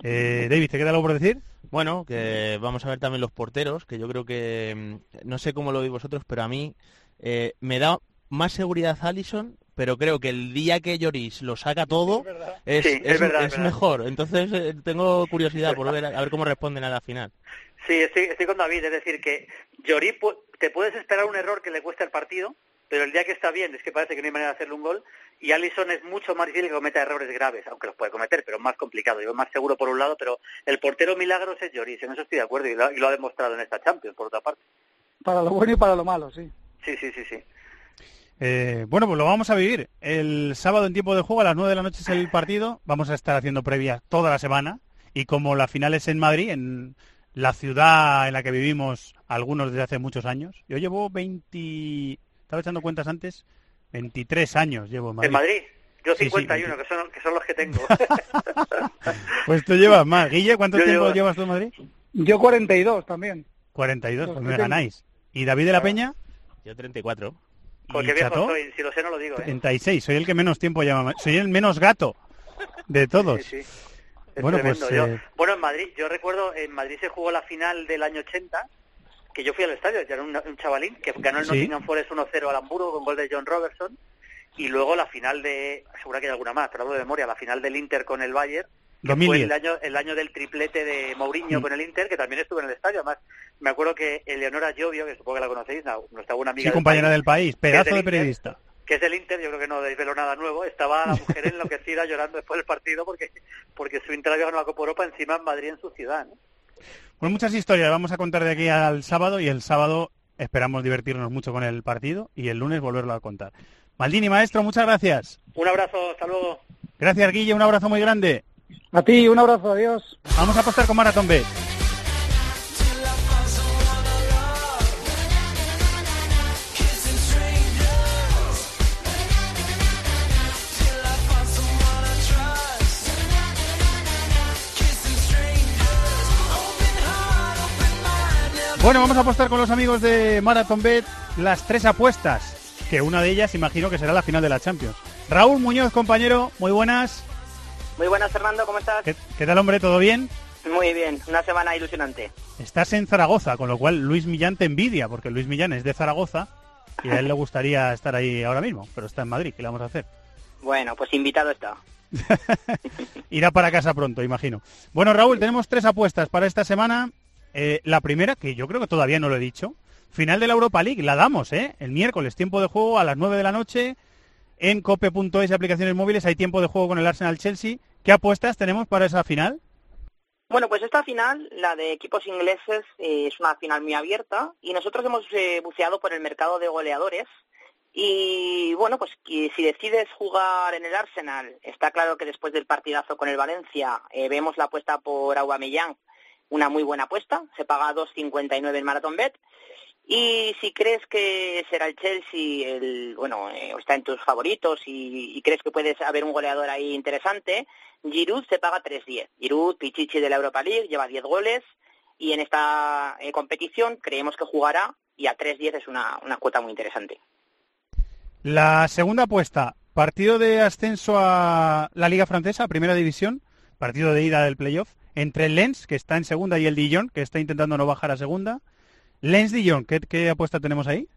Speaker 2: Eh, David, ¿te queda algo por decir?
Speaker 7: Bueno, que vamos a ver también los porteros, que yo creo que, mm, no sé cómo lo veis vosotros, pero a mí eh, me da más seguridad Allison, pero creo que el día que Lloris lo saca todo es,
Speaker 9: Sí, es
Speaker 7: es-
Speaker 9: verdad,
Speaker 7: es
Speaker 9: es verdad.
Speaker 7: mejor. Entonces eh, tengo curiosidad por ver a ver cómo responden a la final.
Speaker 9: Sí, estoy, estoy con David, es decir, que Llorí pu- te puedes esperar un error que le cueste el partido, pero el día que está bien es que parece que no hay manera de hacerle un gol, y Allison es mucho más difícil que cometa errores graves, aunque los puede cometer, pero más complicado, yo más seguro por un lado, pero el portero milagros es Lloris, en eso estoy de acuerdo, y lo, y lo ha demostrado en esta Champions, por otra parte.
Speaker 10: Para lo bueno y para lo malo, sí.
Speaker 9: Sí, sí, sí, sí.
Speaker 2: Eh, bueno, pues lo vamos a vivir. El sábado en tiempo de juego a las 9 de la noche es el partido. Vamos a estar haciendo previas toda la semana. Y como la final es en Madrid, en la ciudad en la que vivimos algunos desde hace muchos años. Yo llevo 20... Estaba echando cuentas antes. 23 años llevo en Madrid.
Speaker 9: En Madrid, yo
Speaker 2: Sí, sí,
Speaker 9: 51, que, son, que son los que tengo.
Speaker 2: Pues tú llevas más. Guille, ¿cuánto
Speaker 9: Yo
Speaker 2: tiempo
Speaker 9: llevo-
Speaker 2: llevas tú en Madrid?
Speaker 10: Yo 42 también.
Speaker 2: 42,
Speaker 10: Los
Speaker 2: pues me ganáis. ¿Y David de la Peña?
Speaker 7: Yo 34.
Speaker 9: Porque
Speaker 2: ¿Y
Speaker 9: viejo
Speaker 2: Chato?
Speaker 9: soy, si lo sé no lo digo. ¿eh?
Speaker 2: 36. Soy el que menos tiempo lleva. Soy el menos gato de todos.
Speaker 9: Sí, sí.
Speaker 2: Bueno, pues,
Speaker 9: Yo-
Speaker 2: eh,
Speaker 9: bueno, en Madrid, yo recuerdo, en Madrid se jugó la final del año 80, que yo fui al estadio, ya era un, un chavalín, que ganó el
Speaker 2: Sí.
Speaker 9: Nottingham Forest 1-0 al Hamburgo con gol de John Robertson, y luego la final de, seguro que hay alguna más, pero hablo de memoria, la final del Inter con el Bayern,
Speaker 2: 2010.
Speaker 9: fue el año, el año del triplete de Mourinho
Speaker 2: Mm.
Speaker 9: con el Inter, que también estuve en el estadio, además me acuerdo que Eleonora Giovio, que supongo que la conocéis, nuestra buena amiga
Speaker 2: Sí, compañera
Speaker 9: país,
Speaker 2: del país. Pedazo
Speaker 9: del
Speaker 2: de
Speaker 9: Inter,
Speaker 2: periodista.
Speaker 9: que es del Inter, yo creo que no desveló nada nuevo, estaba la mujer enloquecida llorando después del partido porque porque su Inter había ganado la Copa Europa encima en Madrid, en su ciudad. ¿no?
Speaker 2: Pues muchas historias vamos a contar de aquí al sábado y el sábado esperamos divertirnos mucho con el partido y el lunes volverlo a contar. Maldini, maestro, muchas gracias.
Speaker 9: Un abrazo, hasta luego.
Speaker 2: Gracias, Guille, un abrazo muy grande.
Speaker 10: A ti, un abrazo, adiós.
Speaker 2: Vamos a apostar con Marathon Bet. Bueno, vamos a apostar con los amigos de Marathon Bet las tres apuestas, que una de ellas imagino que será la final de la Champions. Raúl Muñoz, compañero, muy buenas.
Speaker 11: Muy buenas, Fernando, ¿cómo estás?
Speaker 2: ¿Qué, qué tal, hombre? ¿Todo bien?
Speaker 11: Muy bien, una semana ilusionante.
Speaker 2: Estás en Zaragoza, con lo cual Luis Millán te envidia, porque Luis Millán es de Zaragoza y a él le gustaría estar ahí ahora mismo, pero está en Madrid, ¿qué le vamos a hacer?
Speaker 11: Bueno, pues invitado está.
Speaker 2: Irá para casa pronto, imagino. Bueno, Raúl, tenemos tres apuestas para esta semana. Eh, la primera, que yo creo que todavía no lo he dicho, final de la Europa League, la damos, ¿eh? El miércoles, tiempo de juego a las 9 de la noche. En cope.es y aplicaciones móviles hay tiempo de juego con el Arsenal Chelsea. ¿Qué apuestas tenemos para esa final?
Speaker 11: Bueno, pues esta final, la de equipos ingleses, eh, es una final muy abierta y nosotros hemos eh, buceado por el mercado de goleadores y bueno, pues si decides jugar en el Arsenal, está claro que después del partidazo con el Valencia eh, vemos la apuesta por Aubameyang, una muy buena apuesta, se paga 2.59 en Marathon Bet. Y si crees que será el Chelsea, el, bueno, eh, está en tus favoritos y, y crees que puedes haber un goleador ahí interesante, Giroud se paga 3.10. Giroud, Pichichi de la Europa League, lleva 10 goles y en esta eh, competición creemos que jugará y a 3.10 es una, una cuota muy interesante.
Speaker 2: La segunda apuesta, partido de ascenso a la Liga Francesa, Primera División, partido de ida del playoff, entre el Lens, que está en segunda, y el Dijon, que está intentando no bajar a segunda. Lens-Dijon, ¿qué, ¿qué, apuesta tenemos ahí?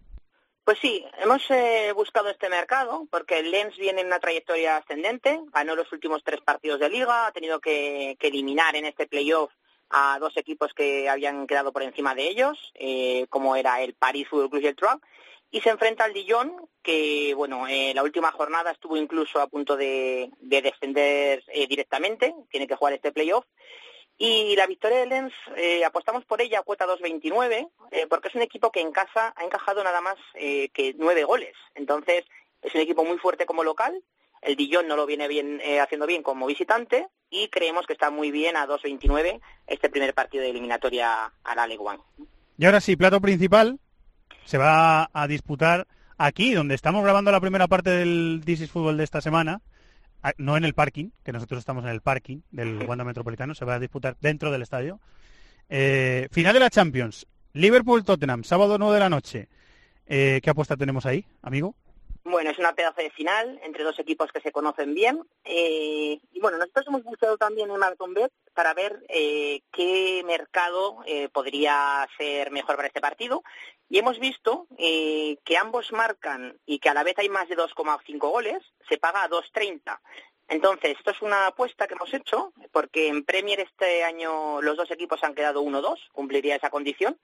Speaker 11: Pues sí, hemos eh, buscado este mercado porque el Lens viene en una trayectoria ascendente, ganó los últimos tres partidos de liga, ha tenido que, que eliminar en este playoff a dos equipos que habían quedado por encima de ellos, eh, como era el Paris Football Club y el Troyes, y se enfrenta al Dijon, que bueno, eh, la última jornada estuvo incluso a punto de, de descender eh, directamente, tiene que jugar este playoff. Y la victoria de Lens, eh, apostamos por ella a cuota 2.29, eh, porque es un equipo que en casa ha encajado nada más eh, que nueve goles. Entonces, es un equipo muy fuerte como local. El Dijon no lo viene bien, eh, haciendo bien como visitante y creemos que está muy bien a 2.29 este primer partido de eliminatoria a la Ligue 1.
Speaker 2: Y ahora sí, plato principal, se va a disputar aquí, donde estamos grabando la primera parte del This is Fútbol de esta semana, no en el parking, que nosotros estamos en el parking del Wanda Metropolitano, se va a disputar dentro del estadio. Eh, final de la Champions, Liverpool-Tottenham, sábado 9 de la noche. Eh, ¿Qué apuesta tenemos ahí, amigo?
Speaker 11: Bueno, es una pedazo de final entre dos equipos que se conocen bien. Eh, y bueno, nosotros hemos buscado también en Marathon Bet para ver eh, qué mercado eh, podría ser mejor para este partido. Y hemos visto eh, que ambos marcan y que a la vez hay más de 2,5 goles, se paga a 2,30. Entonces, esto es una apuesta que hemos hecho, porque en Premier este año los dos equipos han quedado 1-2, cumpliría esa condición.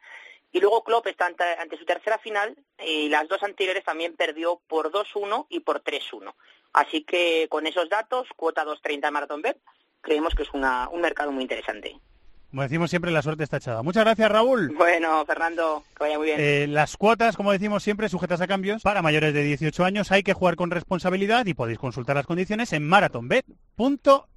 Speaker 11: Y luego Klopp está ante, ante su tercera final y las dos anteriores también perdió por 2-1 y por 3-1. Así que con esos datos, cuota 2.30 Marathon Bet, creemos que es una, un mercado muy interesante.
Speaker 2: Como decimos siempre, la suerte está echada. Muchas gracias, Raúl.
Speaker 11: Bueno, Fernando, que vaya muy bien.
Speaker 2: Eh, las cuotas, como decimos siempre, sujetas a cambios. Para mayores de 18 años hay que jugar con responsabilidad y podéis consultar las condiciones en marathonbet.es.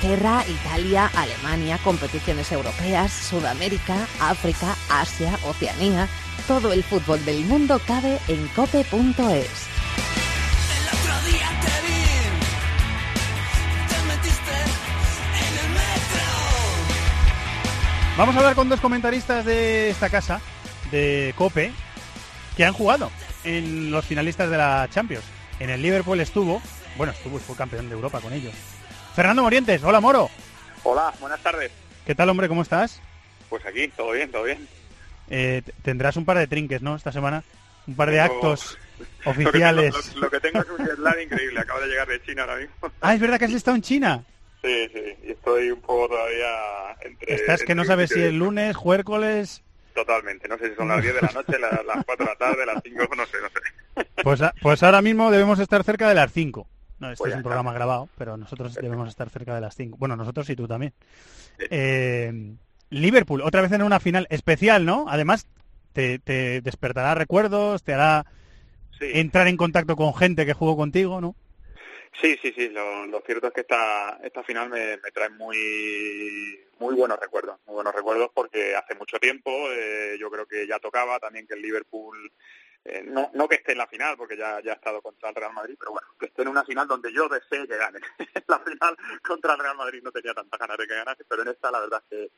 Speaker 1: Inglaterra, Italia, Alemania, competiciones europeas, Sudamérica, África, Asia, Oceanía. Todo el fútbol del mundo cabe en cope.es.
Speaker 2: Vamos a hablar con dos comentaristas de esta casa, de Cope, que han jugado en los finalistas de la Champions. En el Liverpool estuvo, bueno, estuvo y fue campeón de Europa con ellos. Fernando Morientes, hola Moro.
Speaker 12: Hola, buenas tardes.
Speaker 2: ¿Qué tal, hombre? ¿Cómo estás?
Speaker 12: Pues aquí, todo bien, todo bien.
Speaker 2: Eh, tendrás un par de trinques, ¿no? Esta semana. Un par de
Speaker 12: Tengo-
Speaker 2: actos
Speaker 12: Lo que,
Speaker 2: oficiales.
Speaker 12: tengo, lo, lo que tengo es un lag increíble. Acabo de llegar de China ahora mismo.
Speaker 2: Ah, es verdad que has estado en China.
Speaker 12: Sí, sí. Y estoy un poco todavía entre...
Speaker 2: Estás que
Speaker 12: entre
Speaker 2: no sabes si
Speaker 12: otro.
Speaker 2: lunes, juércoles.
Speaker 12: Totalmente. No sé si son las 10 de la noche, las, las 4 de la tarde, las 5, no sé, no sé.
Speaker 2: Pues, a- pues ahora mismo debemos estar cerca de las 5. No, este
Speaker 12: Pues
Speaker 2: es un programa grabado, pero nosotros debemos estar cerca de las 5. Bueno, nosotros y tú también. Eh, Liverpool, otra vez en una final especial, ¿no? Además, te, te despertará recuerdos, te hará entrar en contacto con gente que jugó contigo, ¿no?
Speaker 12: Sí, sí, sí. Lo, lo cierto es que esta, esta final me, me trae muy, muy buenos recuerdos. Muy buenos recuerdos porque hace mucho tiempo eh, yo creo que ya tocaba también que el Liverpool, eh, no, no que esté en la final porque ya, ya ha estado contra el Real Madrid, pero bueno, que esté en una final donde yo desee que gane. la final contra el Real Madrid no tenía tantas ganas de que ganase, pero en esta la verdad es que,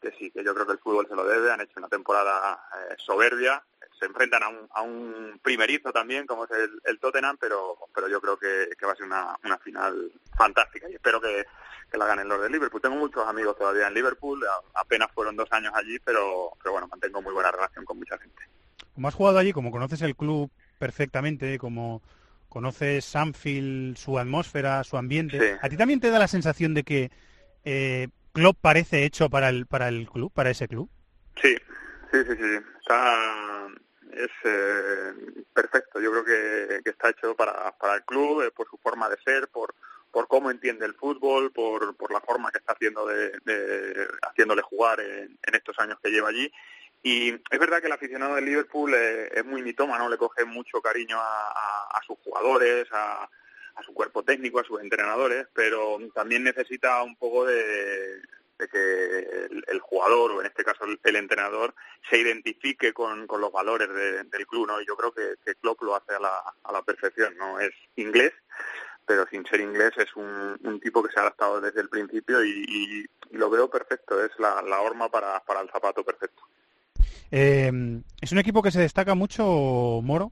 Speaker 12: que sí, que yo creo que el fútbol se lo debe. Han hecho una temporada eh, soberbia, se enfrentan a un, a un primerizo también, como es el, el Tottenham, pero, pero yo creo que, que va a ser una, una final fantástica y espero que, que la ganen los de Liverpool. Tengo muchos amigos todavía en Liverpool, apenas fueron dos años allí, pero, pero bueno, mantengo muy buena relación con mucha gente.
Speaker 2: Como has jugado allí, como conoces el club perfectamente, como conoces Anfield, su atmósfera, su ambiente,
Speaker 12: Sí.
Speaker 2: ¿a ti también te da la sensación de que eh, Klopp parece hecho para el, para el club, para ese club?
Speaker 12: Sí, sí, sí, sí. Está, es eh, perfecto. Yo creo que, que está hecho para, para el club, eh, por su forma de ser, por, por cómo entiende el fútbol, por, por la forma que está haciendo de, de- haciéndole jugar en, en estos años que lleva allí. Y es verdad que el aficionado del Liverpool eh, es muy mitómano, le coge mucho cariño a, sus jugadores, a, su cuerpo técnico, a sus entrenadores, pero también necesita un poco de, que el, jugador, o en este caso el, entrenador, se identifique con, los valores de- del club, ¿no? Y yo creo que, que Klopp lo hace a la, a la perfección, ¿no? Es inglés, pero sin ser inglés es un, tipo que se ha adaptado desde el principio y, lo veo perfecto, es la, la horma para el zapato perfecto.
Speaker 2: Eh, es un equipo que se destaca mucho, Moro,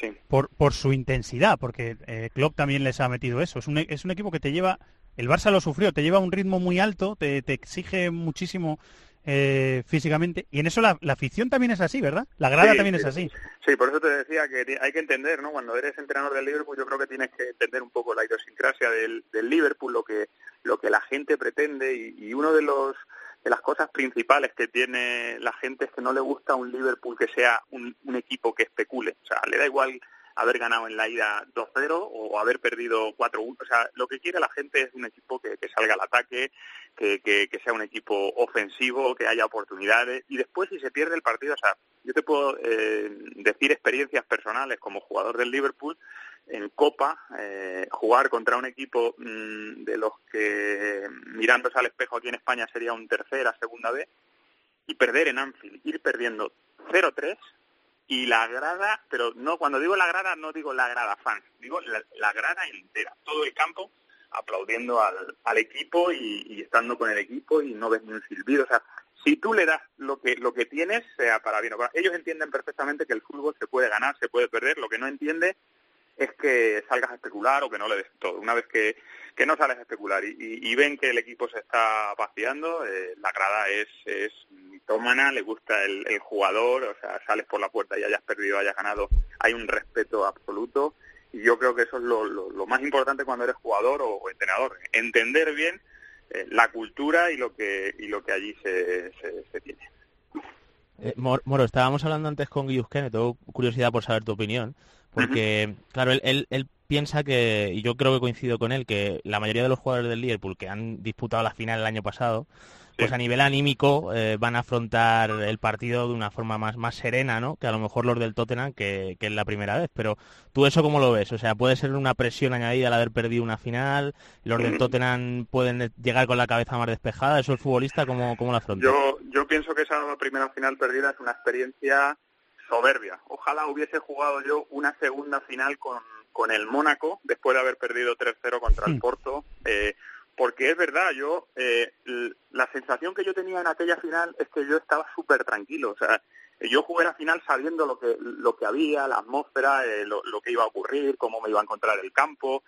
Speaker 12: Sí.
Speaker 2: por, por su intensidad, porque eh, Klopp también les ha metido eso. Es un, e- es un equipo que te lleva, el Barça lo sufrió, te lleva a un ritmo muy alto, te, te exige muchísimo eh, físicamente, y en eso la, la afición también es así, ¿verdad? La grada
Speaker 12: Sí,
Speaker 2: también es así.
Speaker 12: Sí, por eso te decía que hay que entender, ¿no? Cuando eres entrenador del Liverpool, yo creo que tienes que entender un poco la idiosincrasia del, del Liverpool, lo que lo que la gente pretende y, y uno de los las cosas principales que tiene la gente es que no le gusta un Liverpool que sea un, equipo que especule, o sea, le da igual haber ganado en la ida 2-0 o haber perdido 4-1, o sea, lo que quiere la gente es un equipo que, que salga al ataque, que, que- que sea un equipo ofensivo, que haya oportunidades. Y después si se pierde el partido, o sea, yo te puedo eh, decir experiencias personales como jugador del Liverpool en Copa, eh, jugar contra un equipo mm, de los que mirándose al espejo aquí en España sería un tercera, segunda vez, y perder en Anfield, ir perdiendo 0-3 y la grada, pero no cuando digo la grada no digo la grada fans, digo la, la grada entera, todo el campo aplaudiendo al, al equipo y, y estando con el equipo y no ves ni un silbido, o sea, si tú le das lo que lo que tienes, sea para bien o para ellos entienden perfectamente que el fútbol se puede ganar, se puede perder, lo que no entiende es que salgas a especular o que no le des todo. Una vez que, que no sales a especular y, y- ven que el equipo se está vaciando, eh, la grada es, es mitómana, le gusta el, el jugador, o sea, sales por la puerta y hayas perdido, hayas ganado, hay un respeto absoluto y yo creo que eso es lo, lo- más importante cuando eres jugador o, entrenador, entender bien eh, la cultura y lo que y lo que allí se, se, se tiene.
Speaker 7: Eh, Mor- Moro, estábamos hablando antes con Guiusque, me tengo curiosidad por saber tu opinión, porque, claro, él, él, él piensa que, y yo creo que coincido con él, que la mayoría de los jugadores del Liverpool que han disputado la final el año pasado, pues a nivel anímico eh, van a afrontar el partido de una forma más, más serena, ¿no? Que a lo mejor los del Tottenham, que, que es la primera vez. Pero tú eso cómo lo ves? O sea, puede ser una presión añadida al haber perdido una final, los del Tottenham pueden llegar con la cabeza más despejada, eso el futbolista cómo, cómo lo afronta.
Speaker 12: Yo, yo pienso que esa primera final perdida es una experiencia soberbia. Ojalá hubiese jugado yo una segunda final con, con el Mónaco después de haber perdido 3-0 contra el Porto. eh, porque es verdad, yo eh, la sensación que yo tenía en aquella final es que yo estaba súper tranquilo. O sea, yo jugué la final sabiendo lo que lo que había, la atmósfera, eh, lo, lo que iba a ocurrir, cómo me iba a encontrar el campo,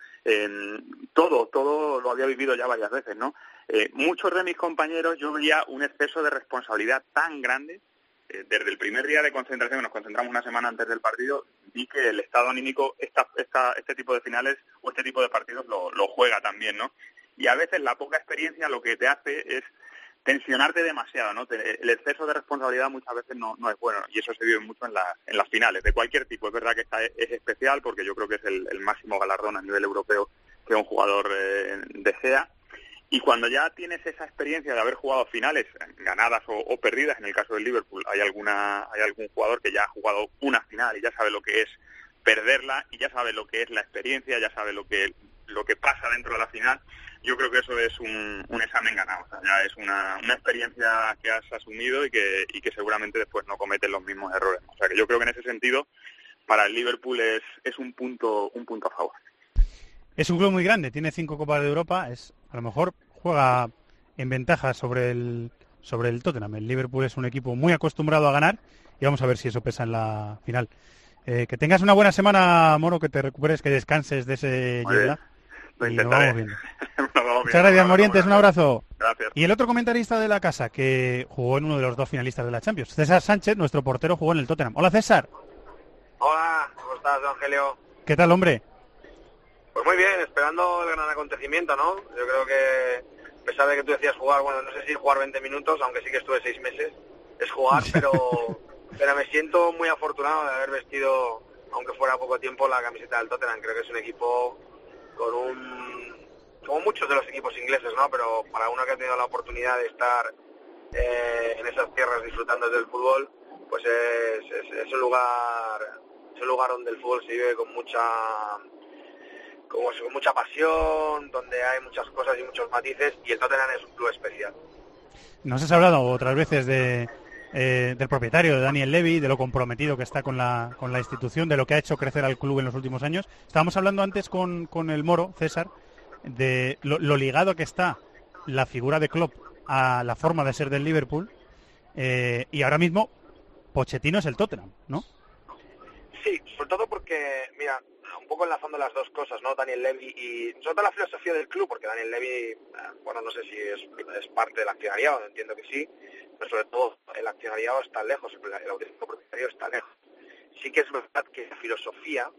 Speaker 12: todo, todo lo había vivido ya varias veces, ¿no? Eh, muchos de mis compañeros yo veía un exceso de responsabilidad tan grande desde el primer día de concentración, que nos concentramos una semana antes del partido, vi que el estado anímico, esta, esta, este tipo de finales o este tipo de partidos lo, juega también, ¿no? Y a veces la poca experiencia lo que te hace es tensionarte demasiado, ¿no? El exceso de responsabilidad muchas veces no, es bueno y eso se vive mucho en, las en las finales de cualquier tipo. Es verdad que esta es, es especial porque yo creo que es el, el máximo galardón a nivel europeo que un jugador eh, desea. Y cuando ya tienes esa experiencia de haber jugado finales ganadas o, o perdidas, en el caso del Liverpool, hay alguna hay algún jugador que ya ha jugado una final y ya sabe lo que es perderla y ya sabe lo que es la experiencia, ya sabe lo que lo que pasa dentro de la final. Yo creo que eso es un, un examen ganado, o sea, ya es una, una experiencia que has asumido y que, y que seguramente después no cometes los mismos errores. O sea que yo creo que en ese sentido para el Liverpool es, es un punto un punto a favor.
Speaker 2: Es un club muy grande, tiene cinco Copas de Europa, es a lo mejor juega en ventaja sobre el sobre el Tottenham. El Liverpool es un equipo muy acostumbrado a ganar y vamos a ver si eso pesa en la final. Eh, que tengas una buena semana, Moro, que te recuperes, que descanses de ese.
Speaker 12: Lo
Speaker 2: Y nos
Speaker 12: intentaré.
Speaker 2: vamos viendo.
Speaker 12: Nos vamos
Speaker 2: Muchas gracias, Morientes. Un abrazo.
Speaker 12: Gracias.
Speaker 2: Y el otro comentarista de la casa, que jugó en uno de los dos finalistas de la Champions, César Sánchez, nuestro portero, jugó en el Tottenham. Hola, César.
Speaker 13: Hola, ¿cómo estás, Evangelio?
Speaker 2: ¿Qué tal, hombre?
Speaker 13: Pues muy bien, esperando el gran acontecimiento, ¿no? Yo creo que, a pesar de que tú decías jugar, bueno, no sé si jugar 20 minutos, aunque sí que estuve seis meses, es jugar, pero, pero me siento muy afortunado de haber vestido, aunque fuera poco tiempo, la camiseta del Tottenham. Creo que es un equipo con un, como muchos de los equipos ingleses, ¿no? Pero para uno que ha tenido la oportunidad de estar eh, en esas tierras disfrutando del fútbol, pues es, es, es un lugar es un lugar donde el fútbol se vive con mucha como con mucha pasión, donde hay muchas cosas y muchos matices y el Tottenham es un club especial.
Speaker 2: Nos has hablado otras veces de, eh, del propietario, de Daniel Levy, de lo comprometido que está con la, con la institución, de lo que ha hecho crecer al club en los últimos años. Estábamos hablando antes con, con el Moro, César, de lo, lo ligado que está la figura de Klopp a la forma de ser del Liverpool. eh, y ahora mismo, Pochettino es el Tottenham, ¿no?
Speaker 13: Sí, sobre todo porque, mira, poco enlazando las dos cosas, ¿no? Daniel Levy y sobre todo la filosofía del club, porque Daniel Levy, eh, bueno, no sé si es, parte del accionariado, entiendo que sí, pero sobre todo el accionariado está lejos, el, el auténtico propietario está lejos. Sí que es verdad que la filosofía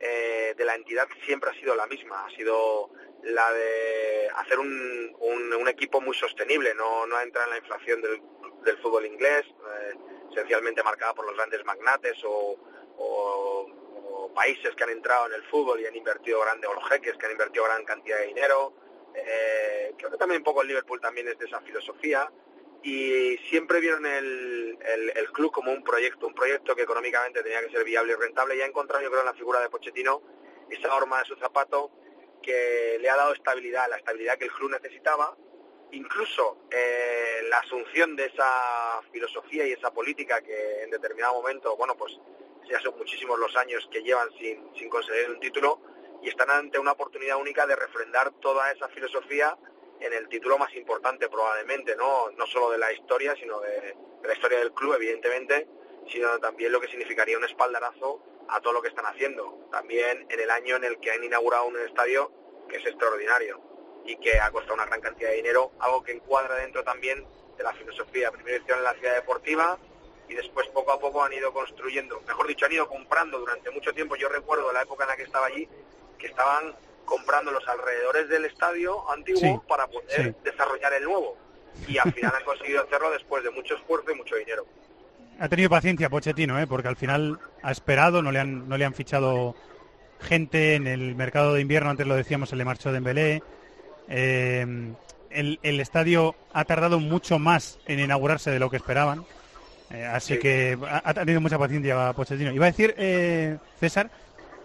Speaker 13: eh, de la entidad siempre ha sido la misma, ha sido la de hacer un, un, un equipo muy sostenible, no, no entrar en la inflación del, del fútbol inglés, eh, esencialmente marcada por los grandes magnates o, o, países que han entrado en el fútbol y han invertido grande, o los jeques que han invertido gran cantidad de dinero. Eh, creo que también un poco el Liverpool también es de esa filosofía. Y siempre vieron el, el, el club como un proyecto, un proyecto que económicamente tenía que ser viable y rentable. Y ha encontrado yo creo en la figura de Pochettino esa horma de su zapato que le ha dado estabilidad, la estabilidad que el club necesitaba. Incluso eh, la asunción de esa filosofía y esa política que en determinado momento, bueno, pues ya son muchísimos los años que llevan sin, sin conseguir un título y están ante una oportunidad única de refrendar toda esa filosofía en el título más importante probablemente, no, no solo de la historia, sino de, la historia del club, evidentemente, sino también lo que significaría un espaldarazo a todo lo que están haciendo. También en el año en el que han inaugurado un estadio que es extraordinario y que ha costado una gran cantidad de dinero, algo que encuadra dentro también de la filosofía. Primero hicieron la ciudad deportiva y después poco a poco han ido construyendo, mejor dicho, han ido comprando durante mucho tiempo. Yo recuerdo la época en la que estaba allí, que estaban comprando los alrededores del estadio antiguo
Speaker 2: Sí,
Speaker 13: para poder
Speaker 2: sí.
Speaker 13: desarrollar el nuevo. Y al final han conseguido hacerlo después de mucho esfuerzo y mucho dinero.
Speaker 2: Ha tenido paciencia Pochettino, ¿eh? porque al final ha esperado, no le han, no le han fichado gente en el mercado de invierno, antes lo decíamos, se le marchó Dembélé. Eh, el, el estadio ha tardado mucho más en inaugurarse de lo que esperaban. Eh, así
Speaker 13: Sí.
Speaker 2: que ha, ha tenido mucha paciencia Pochettino. Iba a decir, eh, César,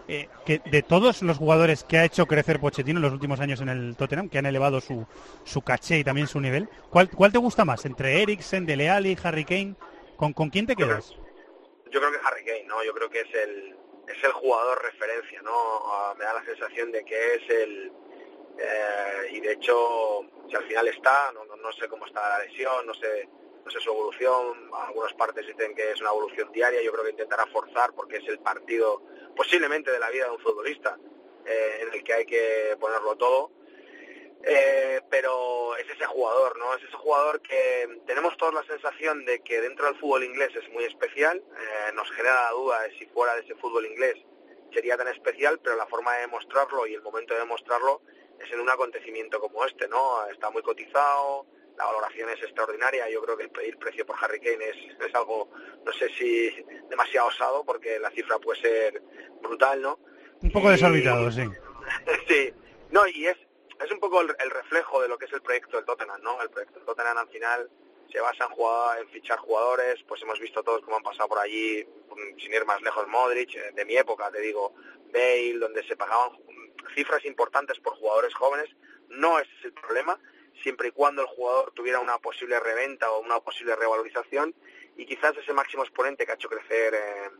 Speaker 2: eh, que de todos los jugadores que ha hecho crecer Pochettino en los últimos años en el Tottenham, que han elevado su, su caché y también su nivel, ¿cuál, cuál te gusta más? ¿Entre Eriksen, Dele Alli, Harry Kane? ¿Con, ¿Con quién te quedas?
Speaker 13: Yo creo que Harry Kane, ¿no? Yo creo que es el es el jugador referencia, ¿no? Ah, me da la sensación de que es el eh, y de hecho si al final está, no, no, no sé cómo está la lesión, no sé no sé su evolución, algunas partes dicen que es una evolución diaria, yo creo que intentará forzar porque es el partido posiblemente de la vida de un futbolista eh, en el que hay que ponerlo todo. Eh, pero es ese jugador, ¿no? Es ese jugador que tenemos todos la sensación de que dentro del fútbol inglés es muy especial. eh, nos genera la duda de si fuera de ese fútbol inglés sería tan especial, pero la forma de demostrarlo y el momento de demostrarlo es en un acontecimiento como este, ¿no? Está muy cotizado, la valoración es extraordinaria. Yo creo que el pedir precio por Harry Kane es, es algo, no sé si demasiado osado, porque la cifra puede ser brutal, ¿no?
Speaker 2: Un poco desorbitado, sí.
Speaker 13: sí, no, y es, es un poco el, el reflejo de lo que es el proyecto del Tottenham, ¿no? El proyecto del Tottenham al final se basa en, jugar, en fichar jugadores, pues hemos visto todos cómo han pasado por allí, mm, sin ir más lejos, Modric, eh, de mi época, te digo, Bale, donde se pagaban mm, cifras importantes por jugadores jóvenes, no ese es el problema, siempre y cuando el jugador tuviera una posible reventa o una posible revalorización, y quizás ese máximo exponente que ha hecho crecer eh,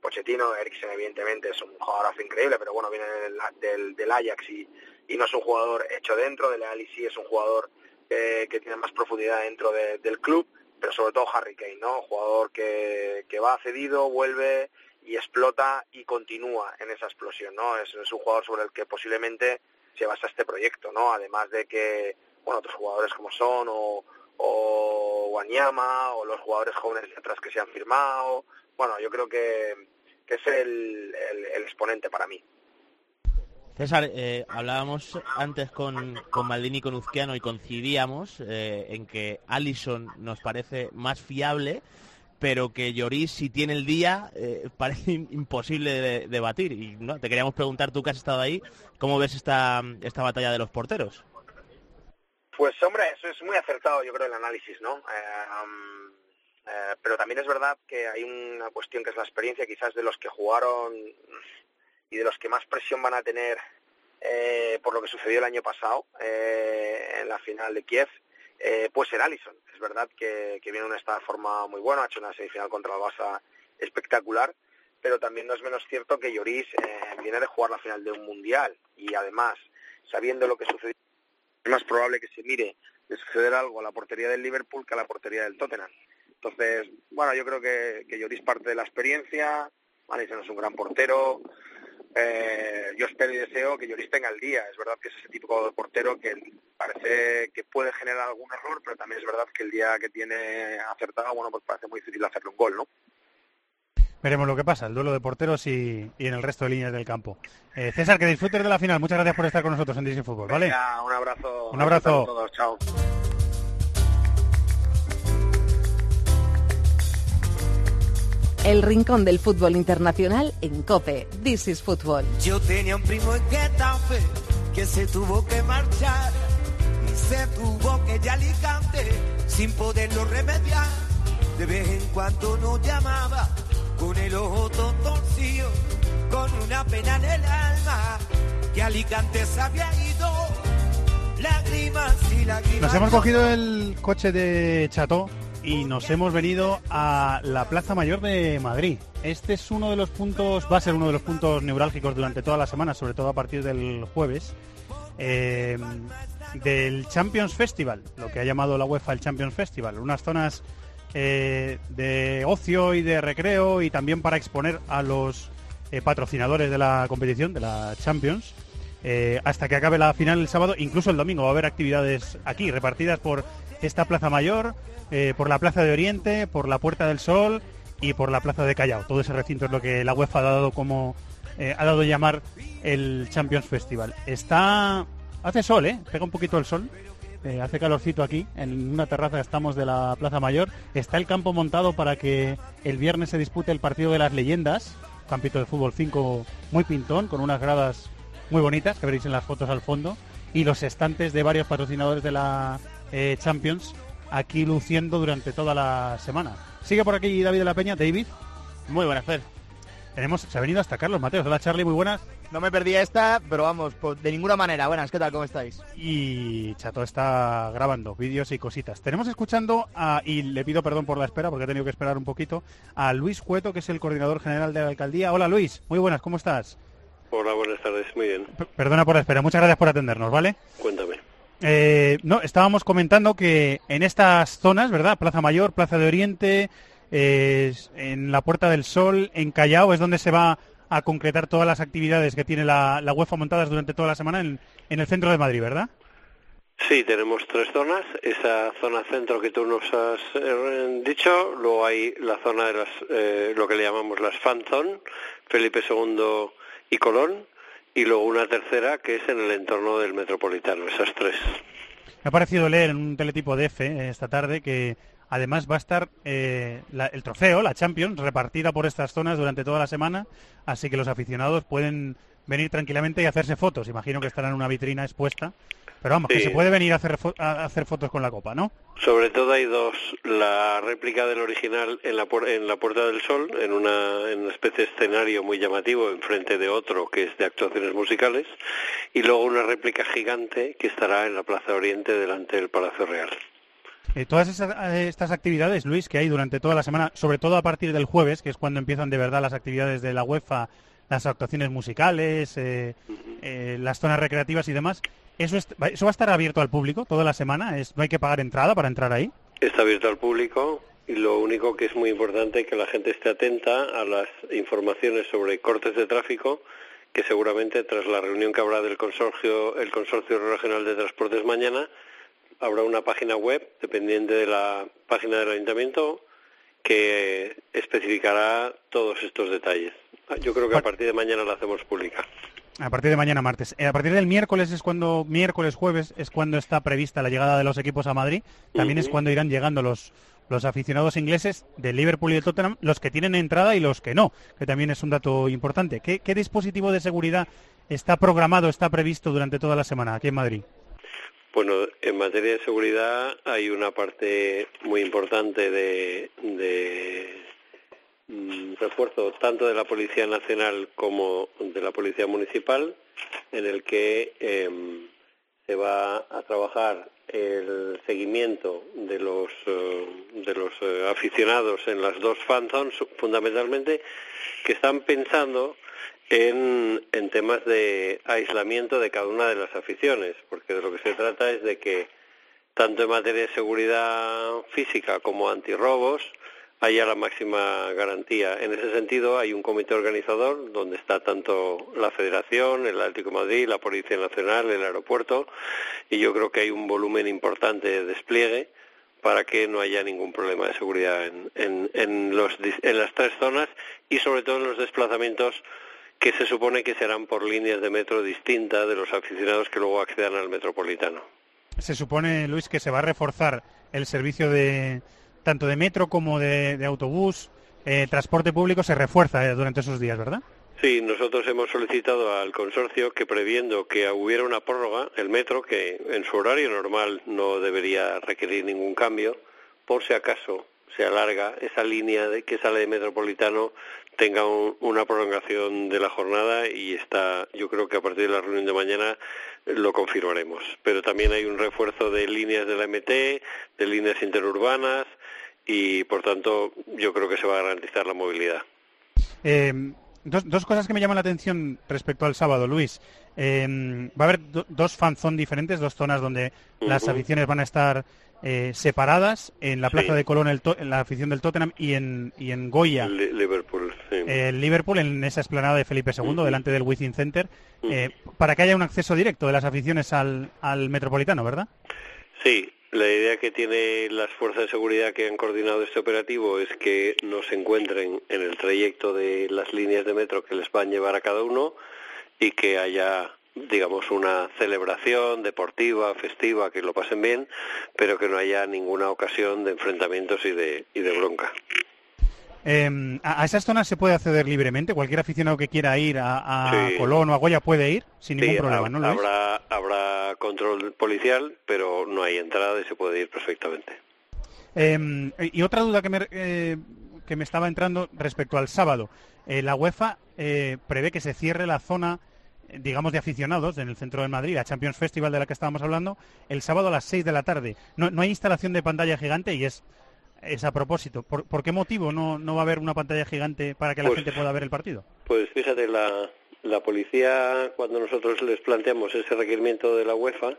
Speaker 13: Pochettino, Eriksen evidentemente es un jugadorazo increíble, pero bueno, viene del, del, del Ajax y, y no es un jugador hecho dentro, del Ali sí es un jugador eh, que tiene más profundidad dentro de- del club, pero sobre todo Harry Kane, ¿no? Jugador que, que va cedido, vuelve y explota y continúa en esa explosión, ¿no? Es, es un jugador sobre el que posiblemente se basa este proyecto, ¿no? Además de que, bueno, otros jugadores como son o, o Wanyama o los jugadores jóvenes de atrás que se han firmado, bueno, yo creo que, que es el, el- exponente para mí.
Speaker 7: César, eh, hablábamos antes con, con Maldini con Uzquiano y coincidíamos eh, en que Allison nos parece más fiable, pero que Lloris, si tiene el día, eh, parece im- imposible de, de. Y ¿no? te queríamos preguntar, tú que has estado ahí, ¿cómo ves esta, esta batalla de los porteros?
Speaker 13: Pues hombre, eso es muy acertado, yo creo, el análisis, ¿no? Eh, eh, pero también es verdad que hay una cuestión que es la experiencia, quizás de los que jugaron y de los que más presión van a tener eh, por lo que sucedió el año pasado en la final de Kiev, puede ser Allison. Es verdad que, viene en una forma muy buena, ha hecho una semifinal contra el Barça espectacular, pero también no es menos cierto que Lloris viene de jugar la final de un mundial y además, sabiendo lo que sucedió es más probable que se mire de suceder algo a la portería del Liverpool que a la portería del Tottenham. Entonces, bueno, yo creo que, que Lloris parte de la experiencia, Alisson es un gran portero, eh, yo espero y deseo que Lloris tenga el día. Es verdad que es ese tipo de portero que parece que puede generar algún error, pero también es verdad que el día que tiene acertado, bueno, pues parece muy difícil hacerle un gol, ¿no?
Speaker 2: Veremos lo que pasa, el duelo de porteros y, y en el resto de líneas del campo. Eh, César, que disfrutes de la final. Muchas gracias por estar con nosotros en Disney Fútbol, ¿vale?
Speaker 13: Venga, un abrazo.
Speaker 2: Un abrazo.
Speaker 13: a todos, chao.
Speaker 1: El rincón del fútbol internacional en COPE. This is Fútbol.
Speaker 5: Yo tenía un primo en Getafe que se tuvo que marchar y se tuvo que ir a Alicante sin poderlo remediar. De vez en cuando nos llamaba con el ojo todo torcido, con una pena en el alma, que Alicante se había ido. Lágrimas y lágrimas.
Speaker 2: Nos hemos cogido el coche de Chateau y nos hemos venido a la Plaza Mayor de Madrid. Este es uno de los puntos, va a ser uno de los puntos neurálgicos durante toda la semana, sobre todo a partir del jueves, eh, del Champions Festival, lo que ha llamado la UEFA el Champions Festival. Unas zonas eh, de ocio y de recreo y también para exponer a los eh, patrocinadores de la competición, de la Champions. eh, hasta que acabe la final el sábado, incluso el domingo va a haber actividades aquí, repartidas por esta Plaza Mayor, por la Plaza de Oriente, por la Puerta del Sol y por la Plaza de Callao. Todo ese recinto es lo que la UEFA ha dado como ha dado llamar el Champions Festival. Está hace sol, ¿eh? Pega un poquito el sol. Eh, hace calorcito aquí, en una terraza estamos de la Plaza Mayor. Está el campo montado para que el viernes se dispute el partido de las leyendas. Campito de fútbol 5 muy pintón, con unas gradas muy bonitas que veréis en las fotos al fondo. Y los estantes de varios patrocinadores de la eh, Champions aquí luciendo durante toda la semana. Sigue por aquí David de la Peña. David.
Speaker 7: Muy buenas, Fer.
Speaker 2: Tenemos, se ha venido hasta Carlos Mateos. Hola Charlie, muy buenas.
Speaker 14: No me perdí esta, pero vamos, por- de ninguna manera. Buenas, ¿qué tal? ¿Cómo estáis?
Speaker 2: y Chato está grabando vídeos y cositas. Tenemos escuchando a, y le pido perdón por la espera porque he tenido que esperar un poquito, a Luis Cueto, que es el coordinador general de la alcaldía. Hola Luis, muy buenas, ¿cómo estás?
Speaker 15: Hola, buenas tardes, muy bien.
Speaker 2: P- Perdona por la espera, muchas gracias por atendernos, ¿vale?
Speaker 15: Cuéntame.
Speaker 2: Eh, no, estábamos comentando que en estas zonas, ¿verdad? Plaza Mayor, Plaza de Oriente, eh, en la Puerta del Sol, en Callao, es donde se va a concretar todas las actividades que tiene la, la UEFA montadas durante toda la semana en, en el centro de Madrid, ¿verdad?
Speaker 15: Sí, tenemos tres zonas. Esa zona centro que tú nos has eh, dicho, luego hay la zona de las, eh, lo que le llamamos las fan zone, Felipe II y Colón, y luego una tercera que es en el entorno del Metropolitano, esas tres.
Speaker 2: Me ha parecido leer en un teletipo de F eh, esta tarde que además va a estar eh, la- el trofeo, la Champions, repartida por estas zonas durante toda la semana, así que los aficionados pueden venir tranquilamente y hacerse fotos. Imagino que estará en una vitrina expuesta, pero vamos, que se puede venir a hacer, fo- a hacer fotos con la copa, ¿no?
Speaker 15: Sobre todo hay dos, la réplica del original en la, en la Puerta del Sol, en una, en una especie de escenario muy llamativo enfrente de otro que es de actuaciones musicales, y luego una réplica gigante que estará en la Plaza Oriente delante del Palacio Real.
Speaker 2: Eh, todas esas- eh, estas actividades, Luis, que hay durante toda la semana, sobre todo a partir del jueves, que es cuando empiezan de verdad las actividades de la UEFA, las actuaciones musicales, eh, eh, las zonas recreativas y demás, ¿Eso, es- ¿Eso va a estar abierto al público toda la semana? ¿Es, ¿No hay que pagar entrada para entrar ahí?
Speaker 15: Está abierto al público y lo único que es muy importante es que la gente esté atenta a las informaciones sobre cortes de tráfico que seguramente tras la reunión que habrá del consorcio, el Consorcio Regional de Transportes mañana, habrá una página web dependiente de la página del ayuntamiento que especificará todos estos detalles. Yo creo que a partir de mañana la hacemos pública.
Speaker 2: A partir de mañana martes. Eh, a partir del miércoles es cuando, miércoles, jueves, es cuando está prevista la llegada de los equipos a Madrid. También es cuando irán llegando los, los aficionados ingleses de Liverpool y de Tottenham, los que tienen entrada y los que no, que también es un dato importante. ¿Qué, qué dispositivo de seguridad está programado, está previsto durante toda la semana aquí en Madrid?
Speaker 15: Bueno, en materia de seguridad hay una parte muy importante de, mm, refuerzo tanto de la Policía Nacional como de la Policía Municipal, en el que em, se va a trabajar el seguimiento de los eh, de los eh, aficionados en las dos fan zones, fundamentalmente que están pensando en, temas de aislamiento de cada una de las aficiones, porque de lo que se trata es de que tanto en materia de seguridad física como antirrobos haya la máxima garantía. En ese sentido hay un comité organizador donde está tanto la Federación, el Atlético Madrid, la Policía Nacional, el aeropuerto y yo creo que hay un volumen importante de despliegue para que no haya ningún problema de seguridad en, en, en los en las tres zonas y sobre todo en los desplazamientos que se supone que serán por líneas de metro distintas de los aficionados que luego accedan al metropolitano.
Speaker 2: Se supone, Luis, que se va a reforzar el servicio de tanto de metro como de, de autobús, eh, transporte público se refuerza eh, durante esos días, ¿verdad?
Speaker 15: Sí, nosotros hemos solicitado al consorcio que previendo que hubiera una prórroga, el metro, que en su horario normal no debería requerir ningún cambio, por si acaso se alarga esa línea de que sale de Metropolitano tenga un- una prolongación de la jornada y está, yo creo que a partir de la reunión de mañana lo confirmaremos. Pero también hay un refuerzo de líneas de la MT, de líneas interurbanas y por tanto yo creo que se va a garantizar la movilidad.
Speaker 2: Eh, dos, dos cosas que me llaman la atención respecto al sábado, Luis. Eh, va a haber do- dos fanzón diferentes, dos zonas donde las
Speaker 15: Ujú.
Speaker 2: aficiones van a estar eh, separadas. En la Plaza
Speaker 15: Sí.
Speaker 2: de Colón, el to- en la afición del Tottenham y en, y en Goya,
Speaker 15: Li- Liverpool, sí.
Speaker 2: el Liverpool, en esa esplanada de Felipe II, delante del Wizzing Center, eh, para que haya un acceso directo de las aficiones al, al Metropolitano, ¿verdad?
Speaker 15: Sí, la idea que tienen las fuerzas de seguridad que han coordinado este operativo es que no se encuentren en el trayecto de las líneas de metro que les van a llevar a cada uno y que haya digamos una celebración deportiva, festiva, que lo pasen bien, pero que no haya ninguna ocasión de enfrentamientos y de, y de bronca.
Speaker 2: Eh, a, esas zonas se puede acceder libremente. Cualquier aficionado que quiera ir a, a
Speaker 15: Sí.
Speaker 2: Colón o a Goya puede ir sin ningún
Speaker 15: Sí,
Speaker 2: problema, ¿no,
Speaker 15: habrá, habrá control policial, pero no hay entrada y se puede ir perfectamente.
Speaker 2: Eh, y otra duda que me, eh, que me estaba entrando respecto al sábado. Eh, la UEFA eh, prevé que se cierre la zona, digamos, de aficionados en el centro de Madrid, la Champions Festival de la que estábamos hablando, el sábado a las 6 de la tarde. No, no hay instalación de pantalla gigante y es, es a propósito. ¿Por, por qué motivo no, no va a haber una pantalla gigante para que la
Speaker 15: Pues-
Speaker 2: gente pueda ver el partido?
Speaker 15: Pues fíjate, la, la policía, cuando nosotros les planteamos ese requerimiento de la UEFA,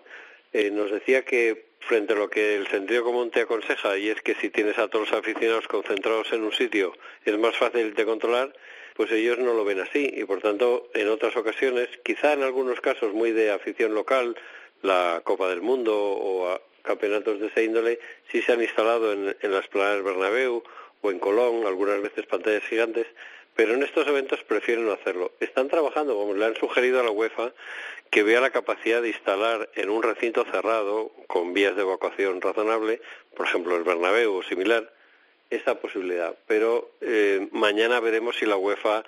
Speaker 15: eh, nos decía que frente a lo que el sentido común te aconseja, y es que si tienes a todos los aficionados concentrados en un sitio, es más fácil de controlar, pues ellos no lo ven así. Y por tanto, en otras ocasiones, quizá en algunos casos muy de afición local, la Copa del Mundo o a campeonatos de esa índole, sí se han instalado en, las planas del Bernabéu o en Colón, algunas veces pantallas gigantes, pero en estos eventos prefieren no hacerlo. Están trabajando, como le han sugerido a la UEFA, que vea la capacidad de instalar en un recinto cerrado, con vías de evacuación razonable, por ejemplo el Bernabéu o similar, esa posibilidad. Pero eh, mañana veremos si la UEFA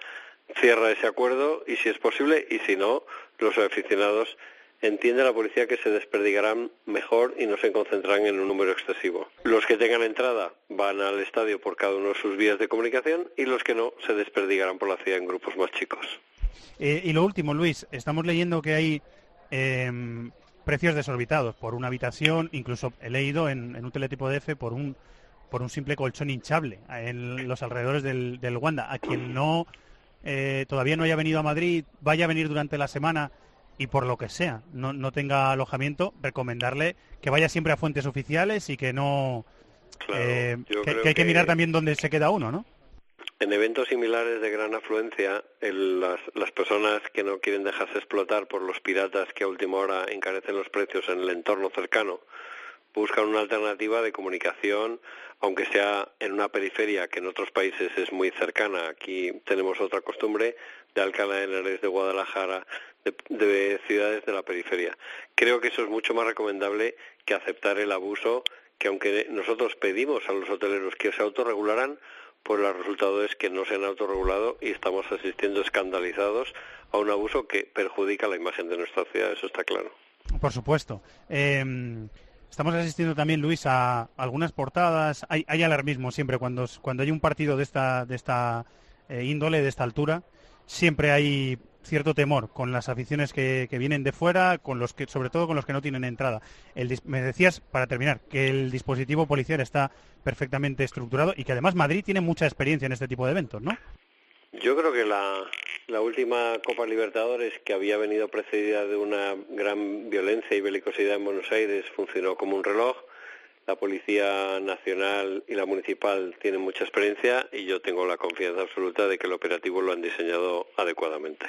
Speaker 15: cierra ese acuerdo y si es posible, y si no, los aficionados entiende la policía que se desperdigarán mejor y no se concentrarán en un número excesivo. Los que tengan entrada van al estadio por cada uno de sus vías de comunicación y los que no se desperdigarán por la ciudad en grupos más chicos.
Speaker 2: Eh, y lo último, Luis, estamos leyendo que hay em, precios desorbitados por una habitación, incluso he leído en, en un teletipo de F por un por un simple colchón hinchable en los alrededores del, del Wanda. A quien no eh, todavía no haya venido a Madrid, vaya a venir durante la semana, y por lo que sea no, no tenga alojamiento, recomendarle que vaya siempre a fuentes oficiales y que no... eh, que,
Speaker 15: creo
Speaker 2: que hay que
Speaker 15: que-
Speaker 2: mirar también dónde se queda uno, ¿no?
Speaker 15: En eventos similares de gran afluencia, el- las, las personas que no quieren dejarse explotar por los piratas que a última hora encarecen los precios en el entorno cercano, buscan una alternativa de comunicación, aunque sea en una periferia que en otros países es muy cercana. Aquí tenemos otra costumbre de Alcalá de Henares, de Guadalajara, de, de ciudades de la periferia. Creo que eso es mucho más recomendable que aceptar el abuso que aunque nosotros pedimos a los hoteleros que se autorregularan, pues el resultado es que no se han autorregulado y estamos asistiendo escandalizados a un abuso que perjudica la imagen de nuestra ciudad, eso está claro.
Speaker 2: Por supuesto. Eh, estamos asistiendo también, Luis, a algunas portadas. Hay, hay alarmismo siempre cuando, cuando hay un partido de esta, de esta eh, índole, de esta altura. Siempre hay cierto temor con las aficiones que, que vienen de fuera, con los que, sobre todo con los que no tienen entrada. El me decías, para terminar, que el dispositivo policial está perfectamente estructurado y que además Madrid tiene mucha experiencia en este tipo de eventos, ¿no?
Speaker 15: Yo creo que la, la última Copa Libertadores, que había venido precedida de una gran violencia y belicosidad en Buenos Aires, funcionó como un reloj. La Policía Nacional y la Municipal tienen mucha experiencia y yo tengo la confianza absoluta de que el operativo lo han diseñado adecuadamente.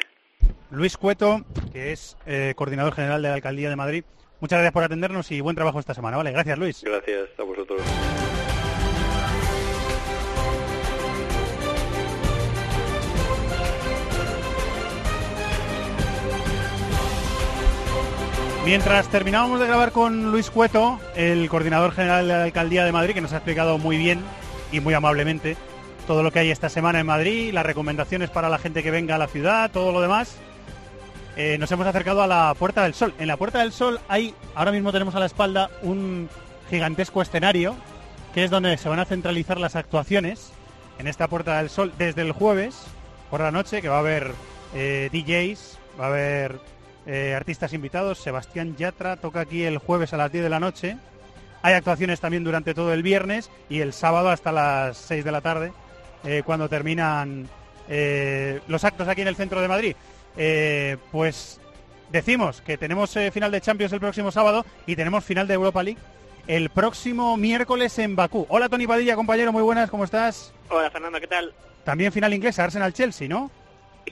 Speaker 2: Luis Cueto, que es eh, coordinador general de la Alcaldía de Madrid. Muchas gracias por atendernos y buen trabajo esta semana, ¿vale? Gracias, Luis.
Speaker 15: Gracias a vosotros.
Speaker 2: Mientras terminábamos de grabar con Luis Cueto, el coordinador general de la Alcaldía de Madrid, que nos ha explicado muy bien y muy amablemente todo lo que hay esta semana en Madrid, las recomendaciones para la gente que venga a la ciudad, todo lo demás, eh, nos hemos acercado a la Puerta del Sol. En la Puerta del Sol hay, ahora mismo tenemos a la espalda un gigantesco escenario, que es donde se van a centralizar las actuaciones en esta Puerta del Sol desde el jueves por la noche, que va a haber eh, DJs, va a haber eh, artistas invitados. Sebastián Yatra toca aquí el jueves a las 10 de la noche. Hay actuaciones también durante todo el viernes y el sábado hasta las 6 de la tarde, cuando terminan los actos aquí en el centro de Madrid. Eh, pues decimos que tenemos eh, final de Champions el próximo sábado y tenemos final de Europa League el próximo miércoles en Bakú. Hola Tony Padilla, compañero, muy buenas, ¿cómo estás?
Speaker 16: Hola Fernando, ¿qué tal?
Speaker 2: También final inglesa, Arsenal-Chelsea, ¿no?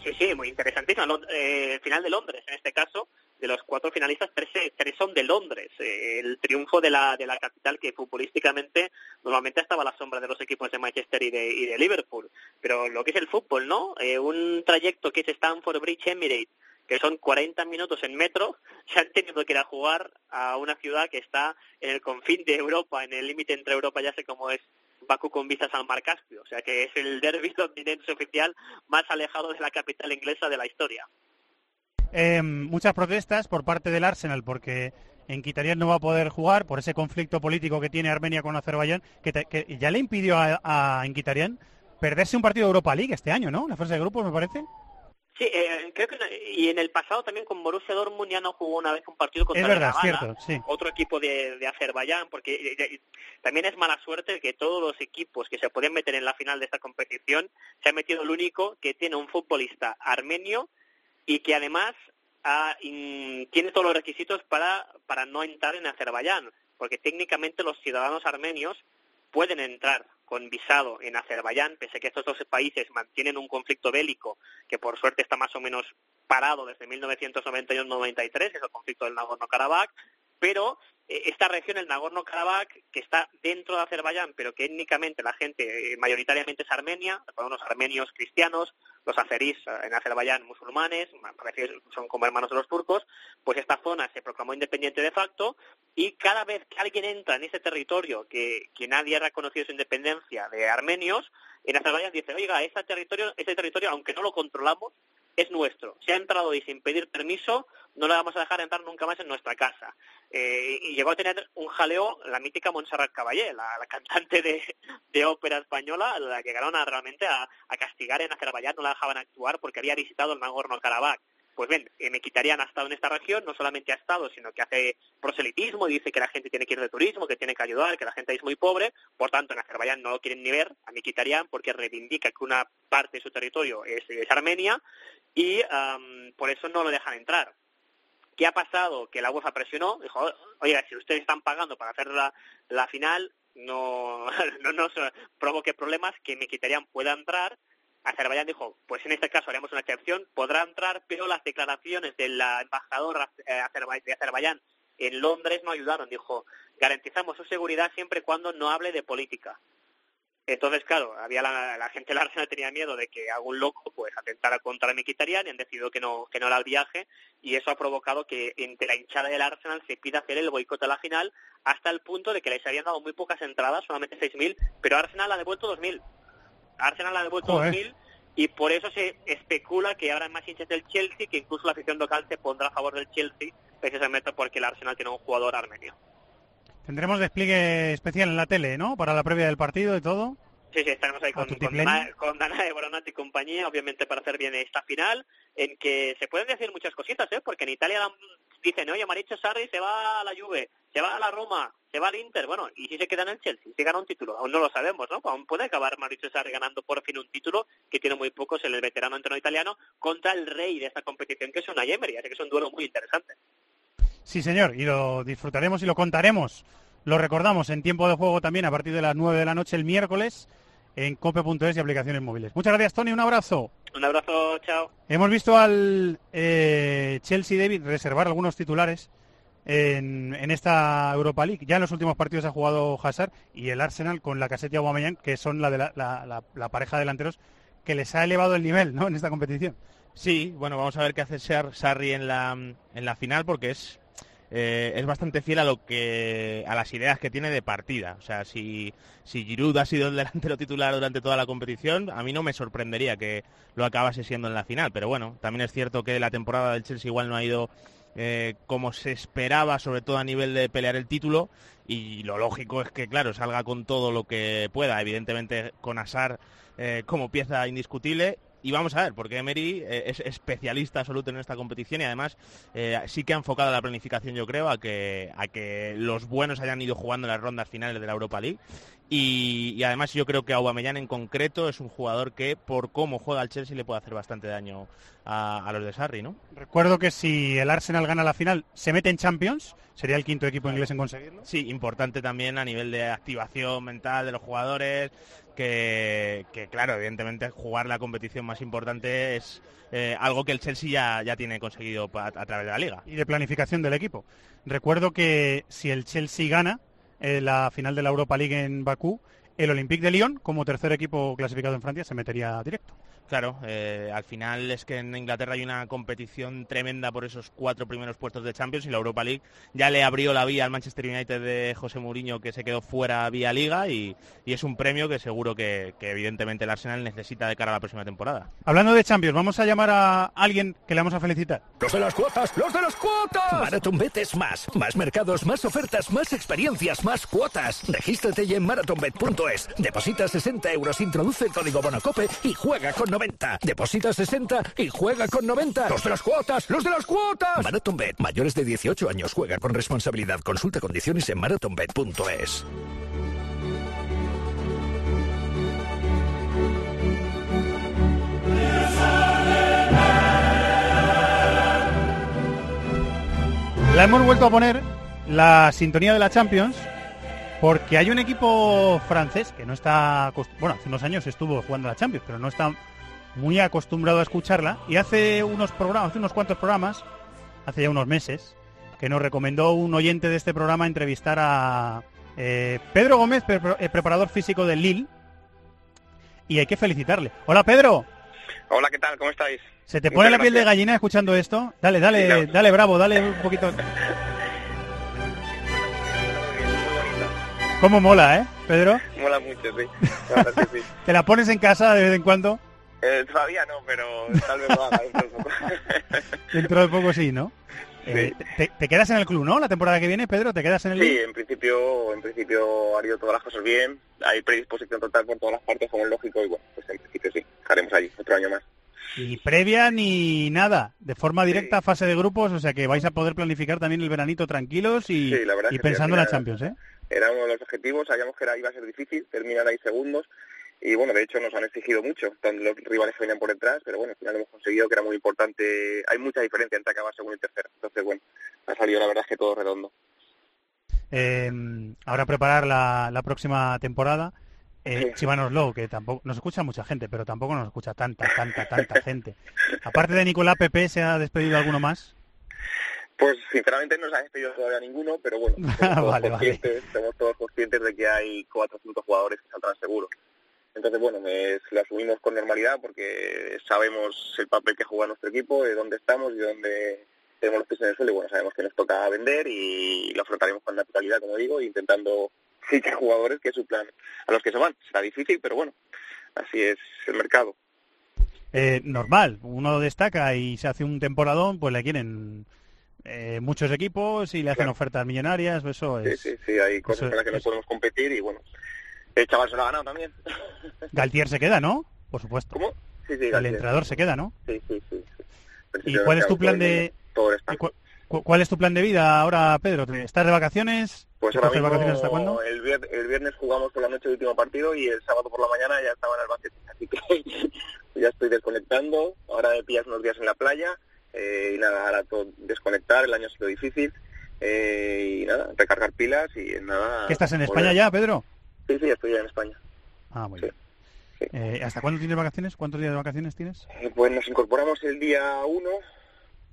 Speaker 16: Sí, sí, muy interesantísimo. Eh, final de Londres, en este caso, de los cuatro finalistas, tres, tres son de Londres. Eh, el triunfo de la, de la capital que futbolísticamente normalmente estaba a la sombra de los equipos de Manchester y de, y de Liverpool. Pero lo que es el fútbol, ¿no? Eh, un trayecto que es Stamford Bridge Emirates, que son 40 minutos en metro, se han tenido que ir a jugar a una ciudad que está en el confín de Europa, en el límite entre Europa, ya sé cómo es Bakú con vistas al Mar. O sea que es el derbi londinense oficial más alejado de la capital inglesa de la historia.
Speaker 2: Eh, muchas protestas por parte del Arsenal porque en Kitarian no va a poder jugar por ese conflicto político que tiene Armenia con Azerbaiyán, que, te- que ya le impidió a, a Enquitarian perderse un partido de Europa League este año, ¿no? La fase de grupos, me parece.
Speaker 16: Sí, eh, creo que y en el pasado también con Borussia Dortmund ya no jugó una vez un partido contra
Speaker 2: Es verdad, cierto, sí.
Speaker 16: otro equipo de, de Azerbaiyán, porque eh, eh, también es mala suerte que todos los equipos que se pueden meter en la final de esta competición se ha metido el único que tiene un futbolista armenio y que además in- tiene todos los requisitos para, para no entrar en Azerbaiyán, porque técnicamente los ciudadanos armenios pueden entrar con visado en Azerbaiyán, pese a que estos dos países mantienen un conflicto bélico que por suerte está más o menos parado desde 1991-93, es el conflicto del Nagorno-Karabaj, pero eh, esta región, el Nagorno-Karabaj, que está dentro de Azerbaiyán, pero que étnicamente la gente eh, mayoritariamente es armenia, unos armenios cristianos, los azerís eh, en Azerbaiyán musulmanes, son como hermanos de los turcos, pues esta zona se proclamó independiente de facto y cada vez que alguien entra en ese territorio que, que nadie ha reconocido su independencia de armenios, en Azerbaiyán dice, oiga, este territorio, este territorio, aunque no lo controlamos, es nuestro. Se ha entrado y sin pedir permiso, no le vamos a dejar entrar nunca más en nuestra casa. Eh, y llegó a tener un jaleo la mítica Montserrat Caballé, la, cantante de, ópera española, la que llegaron a, realmente a, castigar en Azerbaiyán, no la dejaban actuar porque había visitado el Nagorno-Karabaj. Pues bien, eh, Mequitarian ha estado en esta región, no solamente ha estado, sino que hace proselitismo y dice que la gente tiene que ir de turismo, que tiene que ayudar, que la gente es muy pobre. Por tanto, en Azerbaiyán no lo quieren ni ver a Mequitarian porque reivindica que una parte de su territorio es, es Armenia y am, por eso no lo dejan entrar. ¿Qué ha pasado? Que la UEFA presionó, dijo, oiga, si ustedes están pagando para hacer la, la final, no, no nos provoque problemas que me quitarían, pueda entrar. Azerbaiyán dijo, pues en este caso haremos una excepción, podrá entrar, pero las declaraciones del embajador eh, de Azerbaiyán en Londres no ayudaron. Dijo, garantizamos su seguridad siempre y cuando no hable de política. Entonces, claro, había la, gente del Arsenal tenía miedo de que algún loco pues atentara contra el Mkhitaryan y han decidido que no que no era el viaje y eso ha provocado que entre la hinchada del Arsenal se pida hacer el boicot a la final hasta el punto de que les habían dado muy pocas entradas, solamente 6.000, pero Arsenal ha devuelto 2.000. Arsenal ha devuelto 2.000 y por eso se especula que habrá más hinchas del Chelsea, que incluso la afición local se pondrá a favor del Chelsea, precisamente porque el Arsenal tiene un jugador armenio.
Speaker 2: Tendremos despliegue especial en la tele, ¿no? Para la previa del partido y todo.
Speaker 16: Sí, sí, estaremos ahí con, con, Dana, con Boronat y compañía, obviamente para hacer bien esta final, en que se pueden decir muchas cositas, ¿eh? Porque en Italia dicen, oye, Maricho Sarri se va a la Juve, se va a la Roma, se va al Inter, bueno, y si se queda en el Chelsea, si gana un título, aún no lo sabemos, ¿no? Aún puede acabar Maricho Sarri ganando por fin un título, que tiene muy pocos en el veterano entrenador italiano, contra el rey de esta competición, que es una Emery, así que es un duelo muy interesante.
Speaker 2: Sí, señor, y lo disfrutaremos y lo contaremos. Lo recordamos en tiempo de juego también a partir de las 9 de la noche el miércoles en cope.es y aplicaciones móviles. Muchas gracias, Tony. Un abrazo.
Speaker 16: Un abrazo, chao.
Speaker 2: Hemos visto al eh, Chelsea David reservar algunos titulares en, esta Europa League. Ya en los últimos partidos ha jugado Hazard y el Arsenal con la caseta Aubameyang, que son la, de la, pareja de delanteros que les ha elevado el nivel ¿no? en esta competición.
Speaker 7: Sí, bueno, vamos a ver qué hace Sarri en la, en la final porque es eh, es bastante fiel a lo que a las ideas que tiene de partida. O sea, si, si Giroud ha sido el delantero titular durante toda la competición, a mí no me sorprendería que lo acabase siendo en la final. Pero bueno, también es cierto que la temporada del Chelsea igual no ha ido eh, como se esperaba, sobre todo a nivel de pelear el título. Y lo lógico es que, claro, salga con todo lo que pueda. Evidentemente, con Asar eh, como pieza indiscutible y vamos a ver, porque Emery eh, es especialista absoluto en esta competición y además eh, sí que ha enfocado la planificación, yo creo, a que, a que los buenos hayan ido jugando las rondas finales de la Europa League. Y, además yo creo que Aubameyang en concreto es un jugador que por cómo juega el Chelsea le puede hacer bastante daño a, los de Sarri, ¿no?
Speaker 2: Recuerdo que si el Arsenal gana la final se mete en Champions, sería el quinto equipo inglés en conseguirlo.
Speaker 7: Sí, importante también a nivel de activación mental de los jugadores, que, claro, evidentemente jugar la competición más importante es eh, algo que el Chelsea ya, tiene conseguido a, través de la liga.
Speaker 2: Y de planificación del equipo. Recuerdo que si el Chelsea gana eh, la final de la Europa League en Bakú, el Olympique de Lyon, como tercer equipo clasificado en Francia, se metería directo.
Speaker 7: Claro, eh, al final es que en Inglaterra hay una competición tremenda por esos cuatro primeros puestos de Champions y la Europa League ya le abrió la vía al Manchester United de José Mourinho que se quedó fuera vía Liga y, es un premio que seguro que, evidentemente el Arsenal necesita de cara a la próxima temporada.
Speaker 2: Hablando de Champions, vamos a llamar a alguien que le vamos a felicitar.
Speaker 17: Los de las cuotas, los de las cuotas. MarathonBet es más, más mercados, más ofertas, más experiencias, más cuotas. Regístrate ya en marathonbet.es, deposita 60 euros, introduce el código Bonacope y juega con 90. Deposita 60 y juega con 90. ¡Los de las cuotas! ¡Los de las cuotas! MarathonBet. Mayores de 18 años. Juega con responsabilidad. Consulta condiciones en marathonbet.es.
Speaker 2: La hemos vuelto a poner la sintonía de la Champions porque hay un equipo francés que no está, bueno, hace unos años estuvo jugando la Champions, pero no está muy acostumbrado a escucharla y hace unos programas, hace unos cuantos programas, hace ya unos meses, que nos recomendó un oyente de este programa entrevistar a eh, Pedro Gómez, eh, preparador físico del Lille, y hay que felicitarle. Hola Pedro.
Speaker 18: Hola, ¿qué tal? ¿Cómo estáis?
Speaker 2: ¿Se te pone la piel de gallina escuchando esto? Dale, dale, dale, bravo, dale un poquito. ¿Cómo mola, eh, Pedro?
Speaker 18: Mola mucho, sí. sí.
Speaker 2: ¿Te la pones en casa de vez en cuando?
Speaker 18: Eh, todavía no, pero tal vez lo haga dentro de poco.
Speaker 2: dentro de poco sí, ¿no? Eh, te, quedas en el club, ¿no? La temporada que viene, Pedro, ¿te quedas en el
Speaker 18: Sí, en principio, en principio ha ido todas las cosas bien. Hay predisposición total por todas las partes, como es lógico, y bueno, pues en principio sí, estaremos allí otro año más.
Speaker 2: Ni previa ni nada, de forma directa, fase de grupos, o sea que vais a poder planificar también el veranito tranquilos y, y pensando en la Champions, ¿eh?
Speaker 18: Era uno de los objetivos, sabíamos que era, iba a ser difícil terminar ahí segundos, y bueno, de hecho nos han exigido mucho, tanto los rivales que venían por detrás, pero bueno, al final hemos conseguido que era muy importante, hay mucha diferencia entre acabar segundo y tercero, entonces bueno, salido la verdad es que todo redondo.
Speaker 2: Eh, ahora preparar la, la próxima temporada. Eh, Chivanos Low, que tampoco nos escucha mucha gente, pero tampoco nos escucha tanta, tanta, tanta gente. Aparte de Nicolás Pepe, ¿se ha despedido alguno más?
Speaker 18: Pues sinceramente no se ha despedido todavía ninguno, pero bueno, somos todos,
Speaker 2: Vale, vale.
Speaker 18: conscientes, somos todos conscientes de que hay cuatro o cinco jugadores que saldrán seguro. Entonces, bueno, me- lo asumimos con normalidad porque sabemos el papel que juega nuestro equipo, de dónde estamos y de dónde tenemos los pies en el suelo y bueno, sabemos que nos toca vender y lo afrontaremos con naturalidad, como digo, intentando fichar jugadores que suplan a los que se van. Será difícil, pero bueno, así es el mercado.
Speaker 2: Eh, normal, uno destaca y se hace un temporadón, pues le quieren eh, muchos equipos y le hacen ofertas millonarias, eso
Speaker 18: Sí,
Speaker 2: es...
Speaker 18: sí, sí, hay cosas con las que no podemos competir y bueno, el chaval se lo ha ganado también.
Speaker 2: Galtier se queda, ¿no? Por supuesto.
Speaker 18: ¿Cómo? Sí, sí,
Speaker 2: El entrenador se queda, ¿no?
Speaker 18: Sí, sí, sí. Pero
Speaker 2: ¿Y cuál es tu plan de
Speaker 18: todo
Speaker 2: cu- cu- cuál es tu plan de vida ahora, Pedro? ¿Te- ¿Estás de vacaciones?
Speaker 18: Pues
Speaker 2: ¿Te
Speaker 18: ahora mismo
Speaker 2: vacaciones hasta cuándo?
Speaker 18: El, vier- el viernes jugamos por la noche el último partido y el sábado por la mañana ya estaba en el Albacete. Así que ya estoy desconectando. Ahora me pillas unos días en la playa eh, y nada, ahora todo desconectar. El año ha sido difícil eh, y nada, recargar pilas y nada.
Speaker 2: ¿Que estás en
Speaker 18: volver.
Speaker 2: España ya, Pedro?
Speaker 18: Sí, sí, estoy ya en España.
Speaker 2: Ah, muy bien. Eh, ¿Hasta cuándo tienes vacaciones? ¿Cuántos días de vacaciones tienes?
Speaker 18: Eh, Pues nos incorporamos el día 1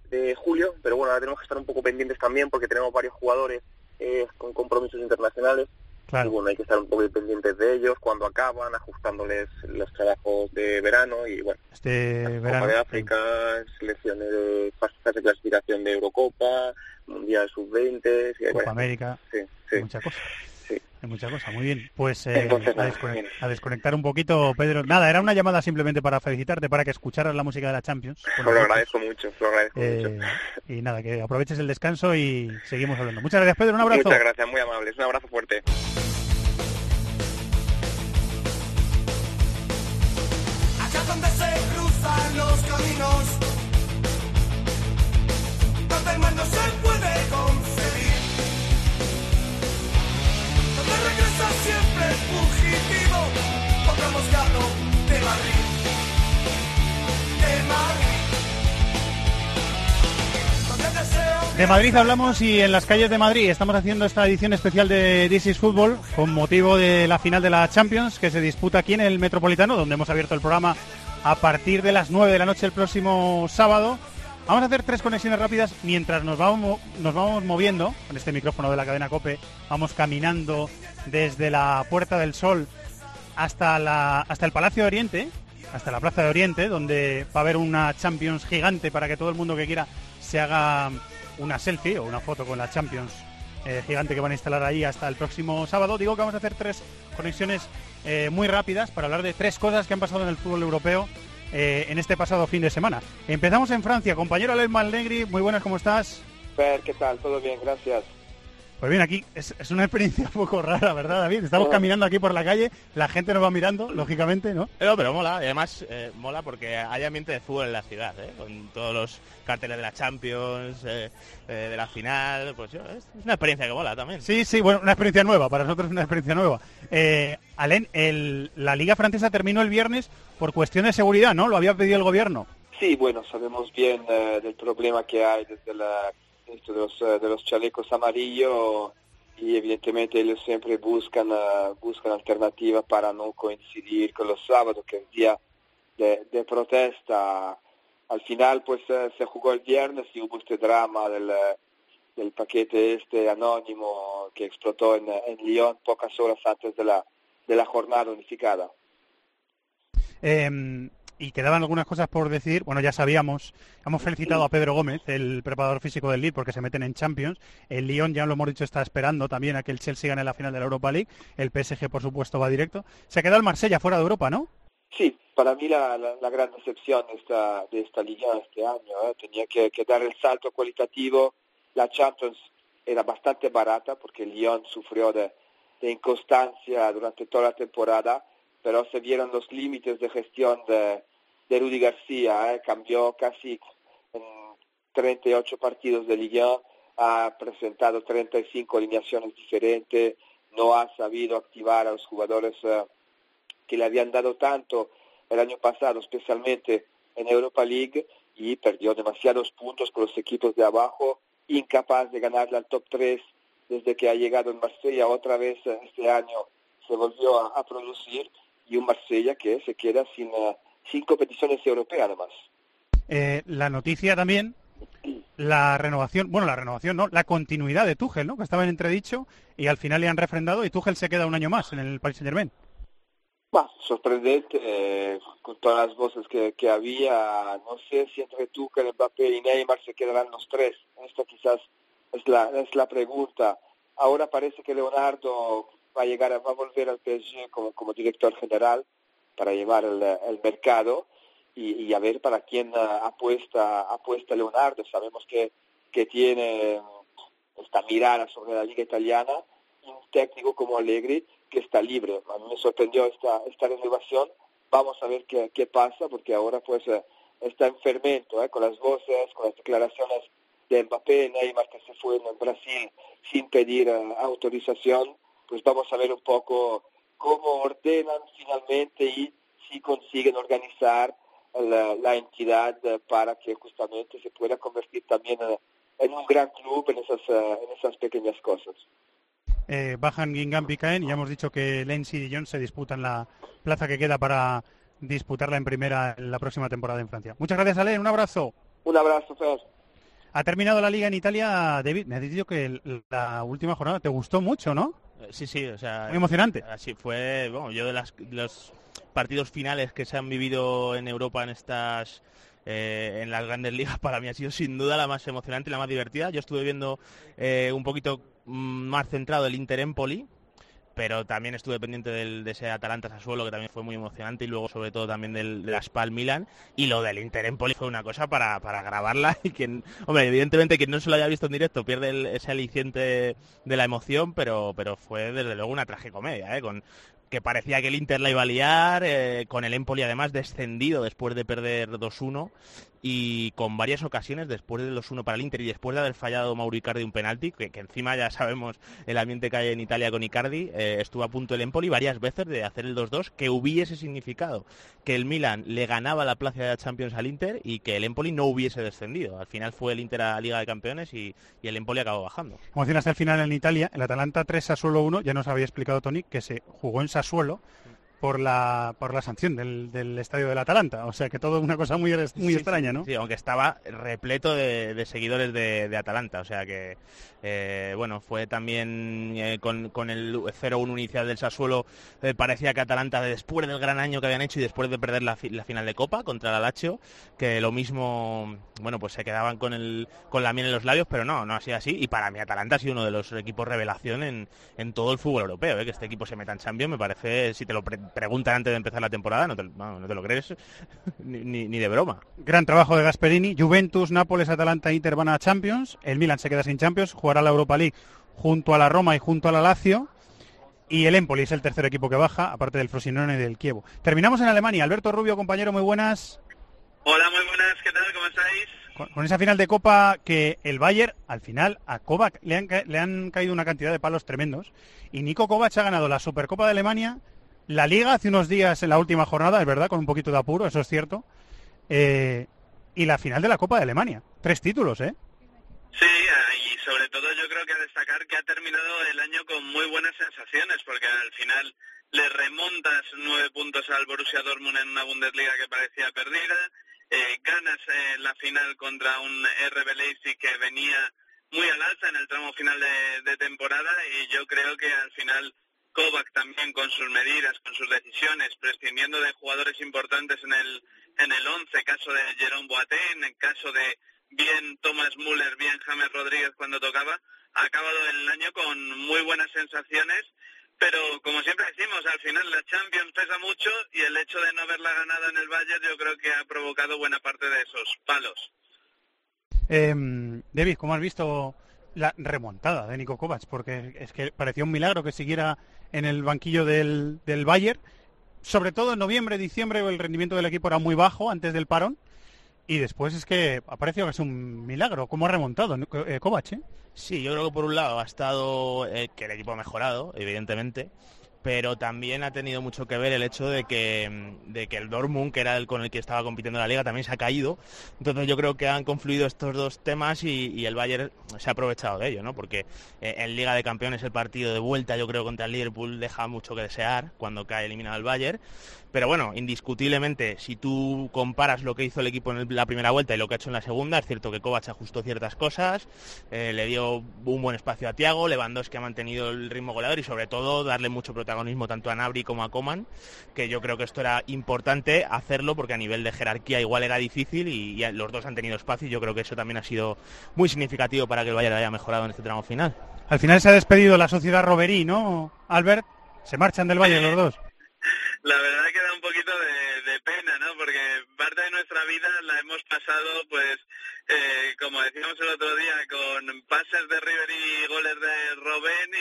Speaker 18: de julio, pero bueno, ahora tenemos que estar un poco pendientes también porque tenemos varios jugadores eh, con compromisos internacionales.
Speaker 2: Claro.
Speaker 18: Y bueno, hay que estar un poco pendientes de ellos, cuando acaban, ajustándoles los trabajos de verano y bueno,
Speaker 2: Este
Speaker 18: Copa
Speaker 2: verano.
Speaker 18: de África, selecciones de fase de clasificación de Eurocopa, Mundial Sub-20, sí, hay
Speaker 2: Copa América.
Speaker 18: Sí,
Speaker 2: Hay
Speaker 18: sí.
Speaker 2: mucha cosa.
Speaker 18: Sí.
Speaker 2: Hay mucha cosa. Muy bien. Pues eh,
Speaker 18: Entonces,
Speaker 2: a,
Speaker 18: bien.
Speaker 2: desconectar un poquito, Pedro. Nada, era una llamada simplemente para felicitarte, para que escucharas la música de la Champions.
Speaker 18: lo
Speaker 2: nosotros.
Speaker 18: agradezco mucho, os lo agradezco
Speaker 2: Eh,
Speaker 18: mucho.
Speaker 2: y nada, que aproveches el descanso y seguimos hablando. Muchas gracias, Pedro. Un abrazo.
Speaker 18: Muchas gracias, muy amables. Un abrazo fuerte.
Speaker 19: Allá donde se cruzan los caminos, donde el mal no se puede concebir, De Madrid.
Speaker 2: Hablamos y en las calles de Madrid estamos haciendo esta edición especial de This is Football con motivo de la final de la Champions que se disputa aquí en el Metropolitano, donde hemos abierto el programa a partir de las 9 de la noche el próximo sábado. Vamos a hacer tres conexiones rápidas mientras nos vamos, nos vamos moviendo con este micrófono de la cadena Cope. Vamos caminando desde la Puerta del Sol hasta, la, hasta el Palacio de Oriente, hasta la Plaza de Oriente, donde va a haber una Champions gigante para que todo el mundo que quiera se haga una selfie o una foto con la Champions eh, gigante que van a instalar ahí hasta el próximo sábado. Digo que vamos a hacer tres conexiones eh, muy rápidas para hablar de tres cosas que han pasado en el fútbol europeo eh, en este pasado fin de semana. Empezamos en Francia. Compañero Alex Malnegri, muy buenas, ¿cómo estás?
Speaker 20: Fer, ¿qué tal? ¿Todo bien? Gracias.
Speaker 2: Pues bien, aquí es, es una experiencia un poco rara, ¿verdad, David? Estamos
Speaker 7: Oh.
Speaker 2: caminando aquí por la calle, la gente nos va mirando, lógicamente, ¿no?
Speaker 7: No, pero mola, y además eh, mola porque hay ambiente de fútbol en la ciudad, ¿eh? con todos los carteles de la Champions, eh, eh, de la final, pues yo, es, es una experiencia que mola también.
Speaker 2: Sí, sí, bueno, una experiencia nueva, para nosotros es una experiencia nueva. Eh, Alain, el- la Liga Francesa terminó el viernes por cuestión de seguridad, ¿no? Lo había pedido el gobierno.
Speaker 20: Sí, bueno, sabemos bien eh, del problema que hay desde la, esto de, los, eh, de los chalecos amarillos y evidentemente ellos siempre buscan, eh, buscan alternativas para no coincidir con los sábados, que es día de, de protesta. Al final, pues eh, se jugó el viernes y hubo este drama del, del paquete este anónimo que explotó en, en Lyon pocas horas antes de la, de la jornada unificada.
Speaker 2: Eh, y quedaban algunas cosas por decir. Bueno, ya sabíamos, hemos felicitado a Pedro Gómez, el preparador físico del Lille, porque se meten en Champions. El Lyon, ya lo hemos dicho, está esperando también a que el Chelsea gane la final de la Europa League. El PSG, por supuesto, va directo. Se ha quedado el Marsella fuera de Europa, ¿no?
Speaker 20: Sí, para mí la, la, la gran decepción de esta, de esta liga este año. ¿eh? Tenía que, que dar el salto cualitativo. La Champions era bastante barata porque el Lyon sufrió de, de inconstancia durante toda la temporada, pero se vieron los límites de gestión de, de Rudy García. ¿eh? Cambió casi en 38 partidos de Liga, ha presentado 35 alineaciones diferentes, no ha sabido activar a los jugadores eh, que le habían dado tanto el año pasado, especialmente en Europa League, y perdió demasiados puntos con los equipos de abajo incapaz de ganarle al top 3 desde que ha llegado en Marsella. Otra vez eh, este año se volvió a, a producir y un Marsella que se queda sin, eh, sin competiciones europeas además.
Speaker 2: Eh, la noticia también, la renovación, bueno, la renovación no, la continuidad de Tuchel, ¿no? Que estaba en entredicho y al final le han refrendado y Tuchel se queda un año más en el Paris Saint Germain.
Speaker 20: Bah, sorprendente, eh, con todas las voces que, que había, no sé si entre Tuchel, Mbappé y Neymar se quedarán los tres. Esta quizás es la, es la pregunta. Ahora parece que Leonardo va a llegar, va a volver al PSG como, como director general para llevar el, mercado y, a ver para quién uh, apuesta, apuesta Leonardo. Sabemos que, que tiene esta mirada sobre la liga italiana un técnico como Allegri que está libre. A mí me sorprendió esta, esta renovación. Vamos a ver qué, qué pasa porque ahora pues uh, está en fermento, ¿eh? con las voces, con las declaraciones de Mbappé, Neymar que se fue en Brasil sin pedir uh, autorización, pues vamos a ver un poco cómo ordenan finalmente y si consiguen organizar la, la entidad para que justamente se pueda convertir también en un gran club en esas, en esas pequeñas cosas.
Speaker 2: Eh, bajan Guingamp y Caen ya hemos dicho que Lenz y Dijon se disputan la plaza que queda para disputarla en primera en la próxima temporada en Francia. Muchas gracias, Ale. Un abrazo.
Speaker 20: Un abrazo, Fer.
Speaker 2: Ha terminado la liga en Italia, David. Me has dicho que la última jornada te gustó mucho, ¿no?
Speaker 7: Sí, sí, o sea...
Speaker 2: Muy emocionante.
Speaker 7: Así fue, bueno, yo de las, los partidos finales que se han vivido en Europa en estas... Eh, en las grandes ligas para mí ha sido sin duda la más emocionante y la más divertida. Yo estuve viendo eh, un poquito más centrado el Inter Empoli, pero también estuve pendiente del, de ese Atalanta Sassuolo que también fue muy emocionante y luego sobre todo también del, de la Spal Milan y lo del Inter Empoli fue una cosa para, para grabarla y quien, hombre, evidentemente quien no se lo haya visto en directo pierde ese aliciente de la emoción, pero, pero fue desde luego una tragicomedia, ¿eh? con, que parecía que el Inter la iba a liar, eh, con el Empoli además descendido después de perder 2-1 y con varias ocasiones después del 2-1 para el Inter y después de haber fallado Mauro Icardi un penalti, que, encima ya sabemos el ambiente que hay en Italia con Icardi, eh, estuvo a punto el Empoli varias veces de hacer el 2-2, que hubiese significado que el Milan le ganaba la plaza de Champions al Inter y que el Empoli no hubiese descendido. Al final fue el Inter a Liga de Campeones y, el Empoli acabó bajando.
Speaker 2: Como decían hasta final en Italia, el Atalanta 3 a solo 1, ya nos había explicado Tony que se jugó en Sassuolo por la por la sanción del, del estadio del Atalanta. O sea que todo una cosa muy, muy
Speaker 7: sí,
Speaker 2: extraña, ¿no?
Speaker 7: Sí, aunque estaba repleto de, de seguidores de, de, Atalanta. O sea que, eh, bueno, fue también eh, con, con, el 0-1 inicial del Sassuolo. Eh, parecía que Atalanta, después del gran año que habían hecho y después de perder la, la, final de Copa contra el Lazio, que lo mismo, bueno, pues se quedaban con, el, con la miel en los labios, pero no, no ha sido así. Y para mí Atalanta ha sido uno de los equipos revelación en, en todo el fútbol europeo. Que este equipo se meta en Champions, me parece, si te lo pre preguntan antes de empezar la temporada, no te, no, no te lo crees ni, ni, ni, de broma.
Speaker 2: Gran trabajo de Gasperini. Juventus, Nápoles, Atalanta, Inter van a Champions. El Milan se queda sin Champions, jugará la Europa League junto a la Roma y junto a la Lazio. Y el Empoli es el tercer equipo que baja, aparte del Frosinone y del Kievo. Terminamos en Alemania. Alberto Rubio, compañero, muy buenas.
Speaker 21: Hola, muy buenas. ¿Qué tal? ¿Cómo estáis?
Speaker 2: Con, con esa final de Copa que el Bayern, al final, a Kovac le han, le han caído una cantidad de palos tremendos. Y Nico Kovac ha ganado la Supercopa de Alemania, la Liga hace unos días en la última jornada, es verdad, con un poquito de apuro, eso es cierto. Eh, y la final de la Copa de Alemania. Tres títulos, ¿eh?
Speaker 21: Sí, y sobre todo yo creo que destacar que ha terminado el año con muy buenas sensaciones, porque al final le remontas nueve puntos al Borussia Dortmund en una Bundesliga que parecía perdida, eh, ganas eh, la final contra un RB Leipzig que venía muy al alza en el tramo final de temporada y yo creo que al final Kovac también con sus medidas, con sus decisiones, prescindiendo de jugadores importantes en el en el 11, caso de Jerome Boateng, en caso de bien Thomas Müller, bien James Rodríguez cuando tocaba, ha acabado el año con muy buenas sensaciones, pero como siempre decimos, al final la Champions pesa mucho y el hecho de no haberla ganado en el Bayern yo creo que ha provocado buena parte de esos palos.
Speaker 2: Eh, David, ¿cómo has visto la remontada de Nico Kovac? Porque es que parecía un milagro que siguiera en el banquillo del, del Bayern. Sobre todo en noviembre, diciembre, el rendimiento del equipo era muy bajo antes del parón. Y después es que ha parecido que es un milagro. ¿Cómo ha remontado eh? Eh?
Speaker 7: Sí, yo creo que por un lado ha estado eh, que el equipo ha mejorado, evidentemente. Pero también ha tenido mucho que ver el hecho de que, de que el Dortmund, que era el con el que estaba compitiendo en la liga, también se ha caído. Entonces yo creo que han confluido estos dos temas y, el Bayern se ha aprovechado de ello, ¿no? Porque eh, en Liga de Campeones el partido de vuelta, yo creo, contra el Liverpool deja mucho que desear cuando cae eliminado el Bayern. Pero bueno, indiscutiblemente, si tú comparas lo que hizo el equipo en la primera vuelta y lo que ha hecho en la segunda, es cierto que Kovac ajustó ciertas cosas, eh, le dio un buen espacio a Tiago, Lewandowski ha mantenido el ritmo goleador y sobre todo darle mucho protagonismo tanto a Nabri como a Coman, que yo creo que esto era importante hacerlo porque a nivel de jerarquía igual era difícil y, los dos han tenido espacio y yo creo que eso también ha sido muy significativo para que el Bayern haya mejorado en este tramo final.
Speaker 2: Al final se ha despedido la sociedad Roberí, ¿no, Albert? Se marchan del Bayern los dos
Speaker 21: la verdad que da un poquito de, pena, ¿no? Porque parte de nuestra vida la hemos pasado, pues, eh, como decíamos el otro día, con pases de River y goles de Robben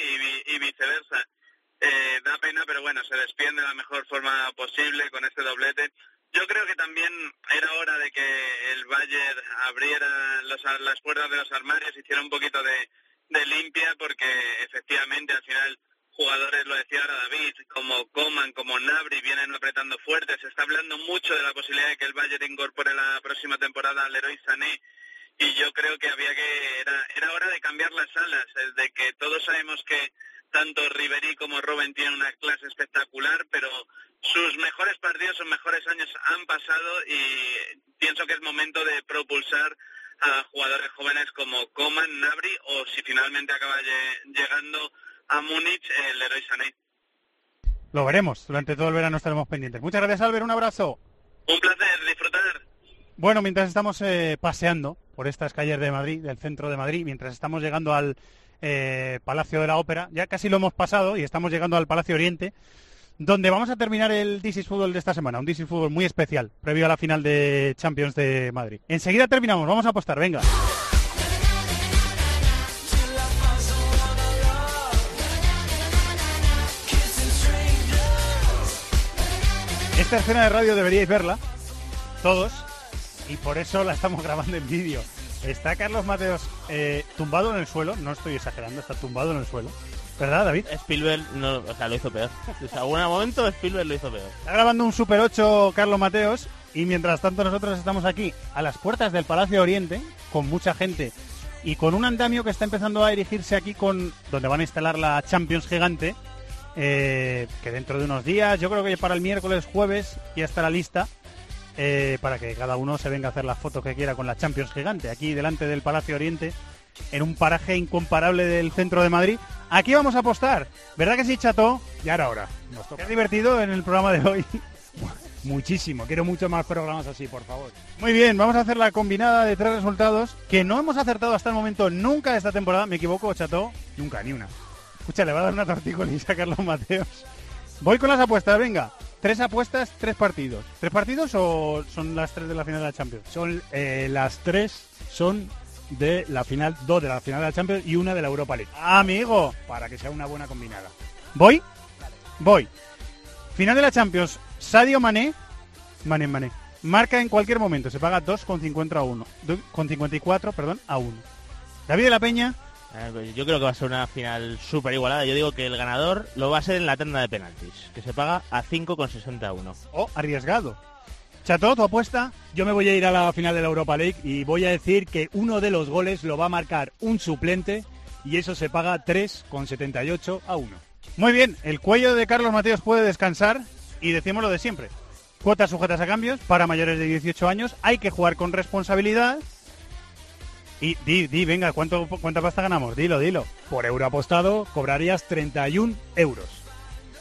Speaker 21: y, viceversa. Eh, da pena, pero bueno, se despiden de la mejor forma posible con este doblete. Yo creo que también era hora de que el Bayern abriera las puertas de los armarios, hiciera un poquito de, de limpia, porque efectivamente al final jugadores, lo decía ahora David, como Coman, como Nabri, vienen apretando fuerte. Se está hablando mucho de la posibilidad de que el Bayern incorpore la próxima temporada al Leroy Sané. Y yo creo que había que, era, era hora de cambiar las alas, de que todos sabemos que tanto Ribery como Robben tienen una clase espectacular, pero sus mejores partidos, sus mejores años han pasado y pienso que es momento de propulsar a jugadores jóvenes como Coman, Nabri o si finalmente acaba llegando a Múnich el Leroy Sané.
Speaker 2: Lo veremos, durante todo el verano estaremos pendientes. Muchas gracias Albert, un abrazo.
Speaker 21: Un placer, disfrutar.
Speaker 2: Bueno, mientras estamos eh, paseando por estas calles de Madrid, del centro de Madrid, mientras estamos llegando al eh, Palacio de la Ópera, ya casi lo hemos pasado y estamos llegando al Palacio Oriente, donde vamos a terminar el DC Fútbol de esta semana, un DC Fútbol muy especial, previo a la final de Champions de Madrid. Enseguida terminamos, vamos a apostar, venga. Esta escena de radio deberíais verla, todos, y por eso la estamos grabando en vídeo. Está Carlos Mateos eh, tumbado en el suelo, no estoy exagerando, está tumbado en el suelo. ¿Verdad, David?
Speaker 7: Spielberg no, o sea, lo hizo peor. En algún momento Spielberg lo hizo peor.
Speaker 2: Está grabando un Super 8 Carlos Mateos y mientras tanto nosotros estamos aquí a las puertas del Palacio Oriente con mucha gente y con un andamio que está empezando a dirigirse aquí con donde van a instalar la Champions gigante eh, que dentro de unos días, yo creo que para el miércoles, jueves, ya estará lista eh, para que cada uno se venga a hacer las fotos que quiera con la Champions gigante, aquí delante del Palacio Oriente, en un paraje incomparable del centro de Madrid. Aquí vamos a apostar, ¿verdad que sí, Chato?
Speaker 22: Ya era hora.
Speaker 2: Nos divertido en el programa de hoy?
Speaker 22: Muchísimo, quiero muchos más programas así, por favor.
Speaker 2: Muy bien, vamos a hacer la combinada de tres resultados que no hemos acertado hasta el momento nunca esta temporada. ¿Me equivoco, Chato?
Speaker 22: Nunca, ni una.
Speaker 2: Escucha, le va a dar una torticolisa a Carlos Mateos. Voy con las apuestas, venga. Tres apuestas, tres partidos. ¿Tres partidos o son las tres de la final de la Champions?
Speaker 22: Son eh, las tres son de la final, dos de la final de la Champions y una de la Europa League.
Speaker 2: amigo.
Speaker 22: Para que sea una buena combinada.
Speaker 2: ¿Voy? Voy. Final de la Champions. Sadio Mané. Mané, Mané. Marca en cualquier momento. Se paga 2,50 a 1. Con 54, perdón, a 1. David de la Peña.
Speaker 7: Eh, pues yo creo que va a ser una final súper igualada. Yo digo que el ganador lo va a ser en la tanda de penaltis, que se paga a 5,61.
Speaker 2: Oh, arriesgado. Chato, ¿tu apuesta?
Speaker 22: Yo me voy a ir a la final de la Europa League y voy a decir que uno de los goles lo va a marcar un suplente y eso se paga 3,78 a 1.
Speaker 2: Muy bien, el cuello de Carlos Mateos puede descansar y decimos lo de siempre. Cuotas sujetas a cambios para mayores de 18 años, hay que jugar con responsabilidad y di, di, venga, ¿cuánto, ¿cuánta pasta ganamos? Dilo, dilo.
Speaker 22: Por euro apostado cobrarías 31 euros.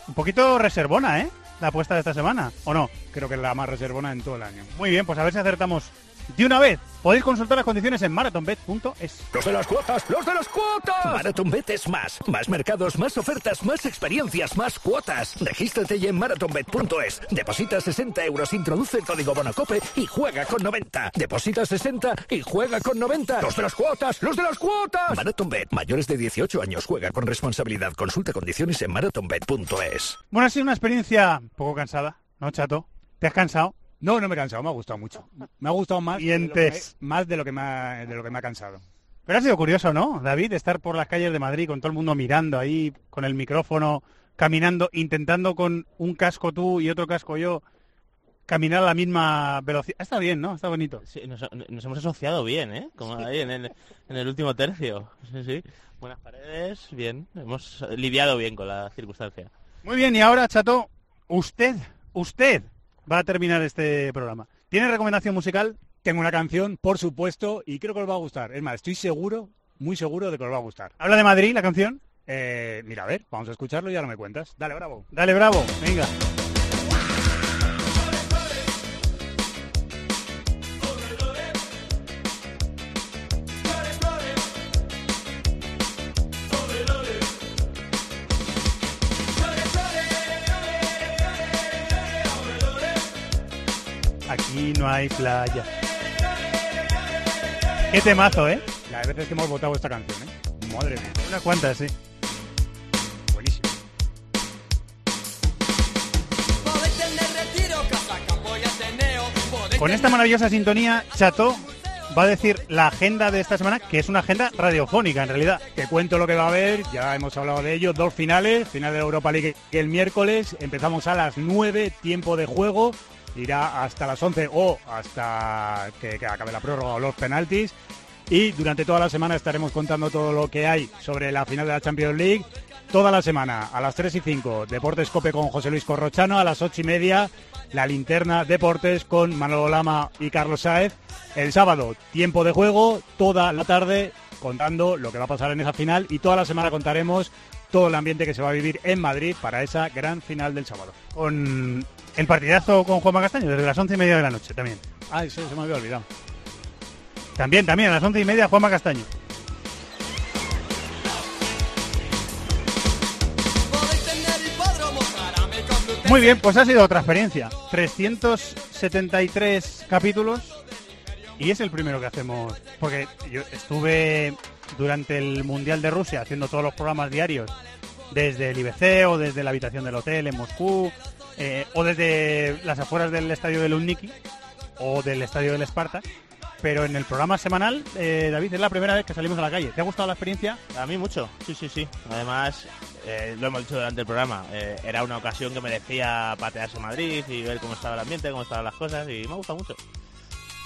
Speaker 2: Un poquito reservona, ¿eh? La apuesta de esta semana, ¿o no?
Speaker 22: Creo que es la más reservona en todo el año.
Speaker 2: Muy bien, pues a ver si acertamos de una vez. Podéis consultar las condiciones en marathonbet.es.
Speaker 17: Los de las cuotas, los de las cuotas. Marathonbet es más. Más mercados, más ofertas, más experiencias, más cuotas. Regístrate ya en marathonbet.es. Deposita 60 euros, introduce el código Bonacope y juega con 90. Deposita 60 y juega con 90. Los de las cuotas, los de las cuotas. Marathonbet, mayores de 18 años, juega con responsabilidad. Consulta condiciones en marathonbet.es.
Speaker 2: Bueno, ha sido una experiencia un poco cansada, ¿no, chato? ¿Te has cansado?
Speaker 22: No, no me he cansado, me ha gustado mucho. Me ha gustado más,
Speaker 2: de lo, que,
Speaker 22: más de lo que me ha, de lo que me ha cansado.
Speaker 2: Pero ha sido curioso, ¿no, David? Estar por las calles de Madrid con todo el mundo mirando ahí, con el micrófono caminando, intentando con un casco tú y otro casco yo caminar a la misma velocidad. Está bien, ¿no? Está bonito.
Speaker 7: Sí, nos, nos hemos asociado bien, ¿eh? Como ahí en el, en el último tercio. Sí, sí. Buenas paredes, bien. Hemos lidiado bien con la circunstancia.
Speaker 2: Muy bien, y ahora, Chato, usted, usted va a terminar este programa. ¿Tiene recomendación musical?
Speaker 22: Tengo una canción, por supuesto, y creo que os va a gustar. Es más, estoy seguro, muy seguro de que os va a gustar.
Speaker 2: ¿Habla de Madrid la canción?
Speaker 22: Eh, mira, a ver, vamos a escucharlo y no me cuentas. Dale, bravo.
Speaker 2: Dale, bravo. Venga. Aquí no hay playa. Qué temazo, ¿eh?
Speaker 22: Las veces que hemos votado esta canción, ¿eh? Madre mía.
Speaker 2: Unas cuantas, sí.
Speaker 22: Buenísimo.
Speaker 2: Con esta maravillosa sintonía, Chato va a decir la agenda de esta semana, que es una agenda radiofónica en realidad.
Speaker 22: Te cuento lo que va a haber, ya hemos hablado de ello, dos finales, final de la Europa League el miércoles, empezamos a las 9, tiempo de juego, irá hasta las 11 o hasta que, acabe la prórroga o los penaltis. Y durante toda la semana estaremos contando todo lo que hay sobre la final de la Champions League. Toda la semana, a las 3 y 5, Deportes Cope con José Luis Corrochano, a las 8 y media, la linterna Deportes con Manolo Lama y Carlos Sáez. El sábado, tiempo de juego, toda la tarde contando lo que va a pasar en esa final y toda la semana contaremos todo el ambiente que se va a vivir en Madrid para esa gran final del sábado.
Speaker 2: Con el partidazo con Juanma Castaño, desde las 11 y media de la noche también.
Speaker 22: Ah, eso se me había olvidado.
Speaker 2: También, también, a las 11 y media Juanma Castaño. Muy bien, pues ha sido otra experiencia. 373 capítulos y es el primero que hacemos. Porque yo estuve durante el Mundial de Rusia haciendo todos los programas diarios desde el IBC o desde la habitación del hotel en Moscú eh, o desde las afueras del estadio del Lunniki o del estadio del Esparta. Pero en el programa semanal, eh, David, es la primera vez que salimos a la calle. ¿Te ha gustado la experiencia?
Speaker 7: A mí mucho, sí, sí, sí. Además, eh, lo hemos dicho durante el programa, era una ocasión que merecía patearse Madrid y ver cómo estaba el ambiente, cómo estaban las cosas y me ha gustado mucho.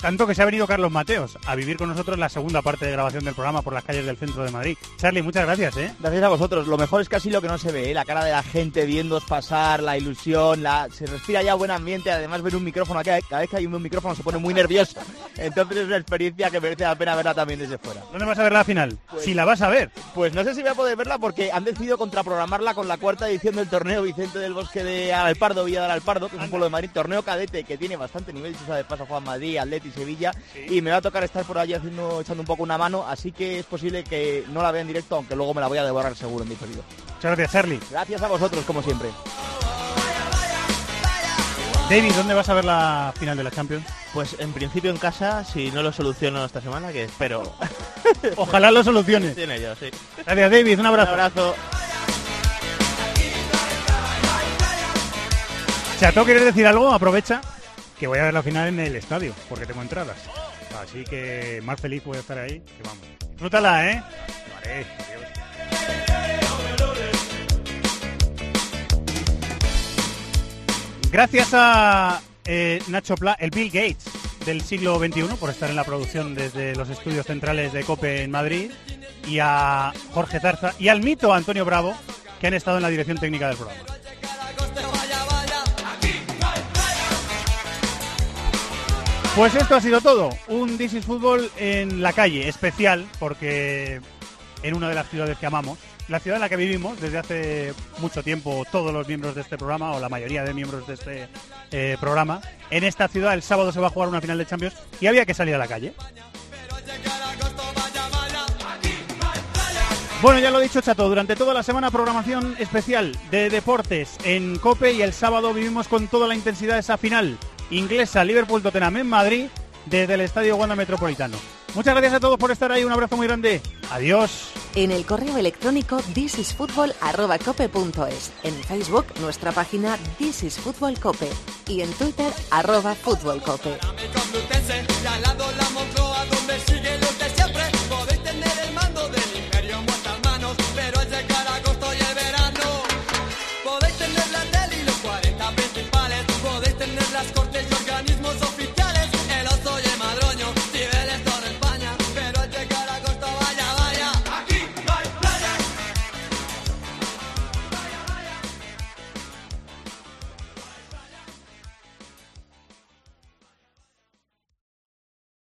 Speaker 2: Tanto que se ha venido Carlos Mateos a vivir con nosotros la segunda parte de grabación del programa por las calles del centro de Madrid. Charlie, muchas gracias, ¿eh?
Speaker 14: Gracias a vosotros. Lo mejor es casi lo que no se ve, ¿eh? la cara de la gente viéndoos pasar, la ilusión, la... se respira ya buen ambiente. Además, ver un micrófono, cada cada vez que hay un micrófono se pone muy nervioso. Entonces es una experiencia que merece la pena verla también desde fuera.
Speaker 2: ¿Dónde vas a ver la final? si la vas a ver.
Speaker 14: Pues no sé si voy a poder verla porque han decidido contraprogramarla con la cuarta edición del torneo Vicente del Bosque de Alpardo, Villa del Alpardo, que es un pueblo de Madrid, torneo cadete que tiene bastante nivel, se sabe, pasa Juan Madrid, Atleti, Sevilla, y me va a tocar estar por allí haciendo, echando un poco una mano, así que es posible que no la vea en directo, aunque luego me la voy a devorar seguro en diferido.
Speaker 2: Muchas gracias, Charlie.
Speaker 14: Gracias a vosotros, como siempre.
Speaker 2: David, ¿dónde vas a ver la final de la Champions?
Speaker 7: Pues en principio en casa, si no lo soluciono esta semana, que espero.
Speaker 2: Ojalá lo soluciones.
Speaker 7: Tiene yo, sí.
Speaker 2: Gracias, David. Un abrazo.
Speaker 7: Un abrazo.
Speaker 2: Chato, ¿quieres decir algo? Aprovecha que voy a ver la final en el estadio, porque tengo entradas. Así que más feliz voy a estar ahí, que vamos. Disfrútala, ¿eh? Gracias a eh, Nacho Pla, el Bill Gates del siglo XXI, por estar en la producción desde los estudios centrales de COPE en Madrid, y a Jorge Zarza y al mito Antonio Bravo, que han estado en la dirección técnica del programa. Pues esto ha sido todo. Un This is Fútbol en la calle, especial, porque en una de las ciudades que amamos, la ciudad en la que vivimos desde hace mucho tiempo todos los miembros de este programa, o la mayoría de miembros de este eh, programa. En esta ciudad el sábado se va a jugar una final de Champions y había que salir a la calle. Bueno, ya lo he dicho, Chato, durante toda la semana programación especial de deportes en COPE y el sábado vivimos con toda la intensidad esa final inglesa Liverpool-Tottenham en Madrid desde el Estadio Wanda Metropolitano. Muchas gracias a todos por estar ahí, un abrazo muy grande. Adiós.
Speaker 1: En el correo electrónico thisisfutbol@cope.es, en Facebook nuestra página This is Fútbol Cope y en Twitter arroba Fútbol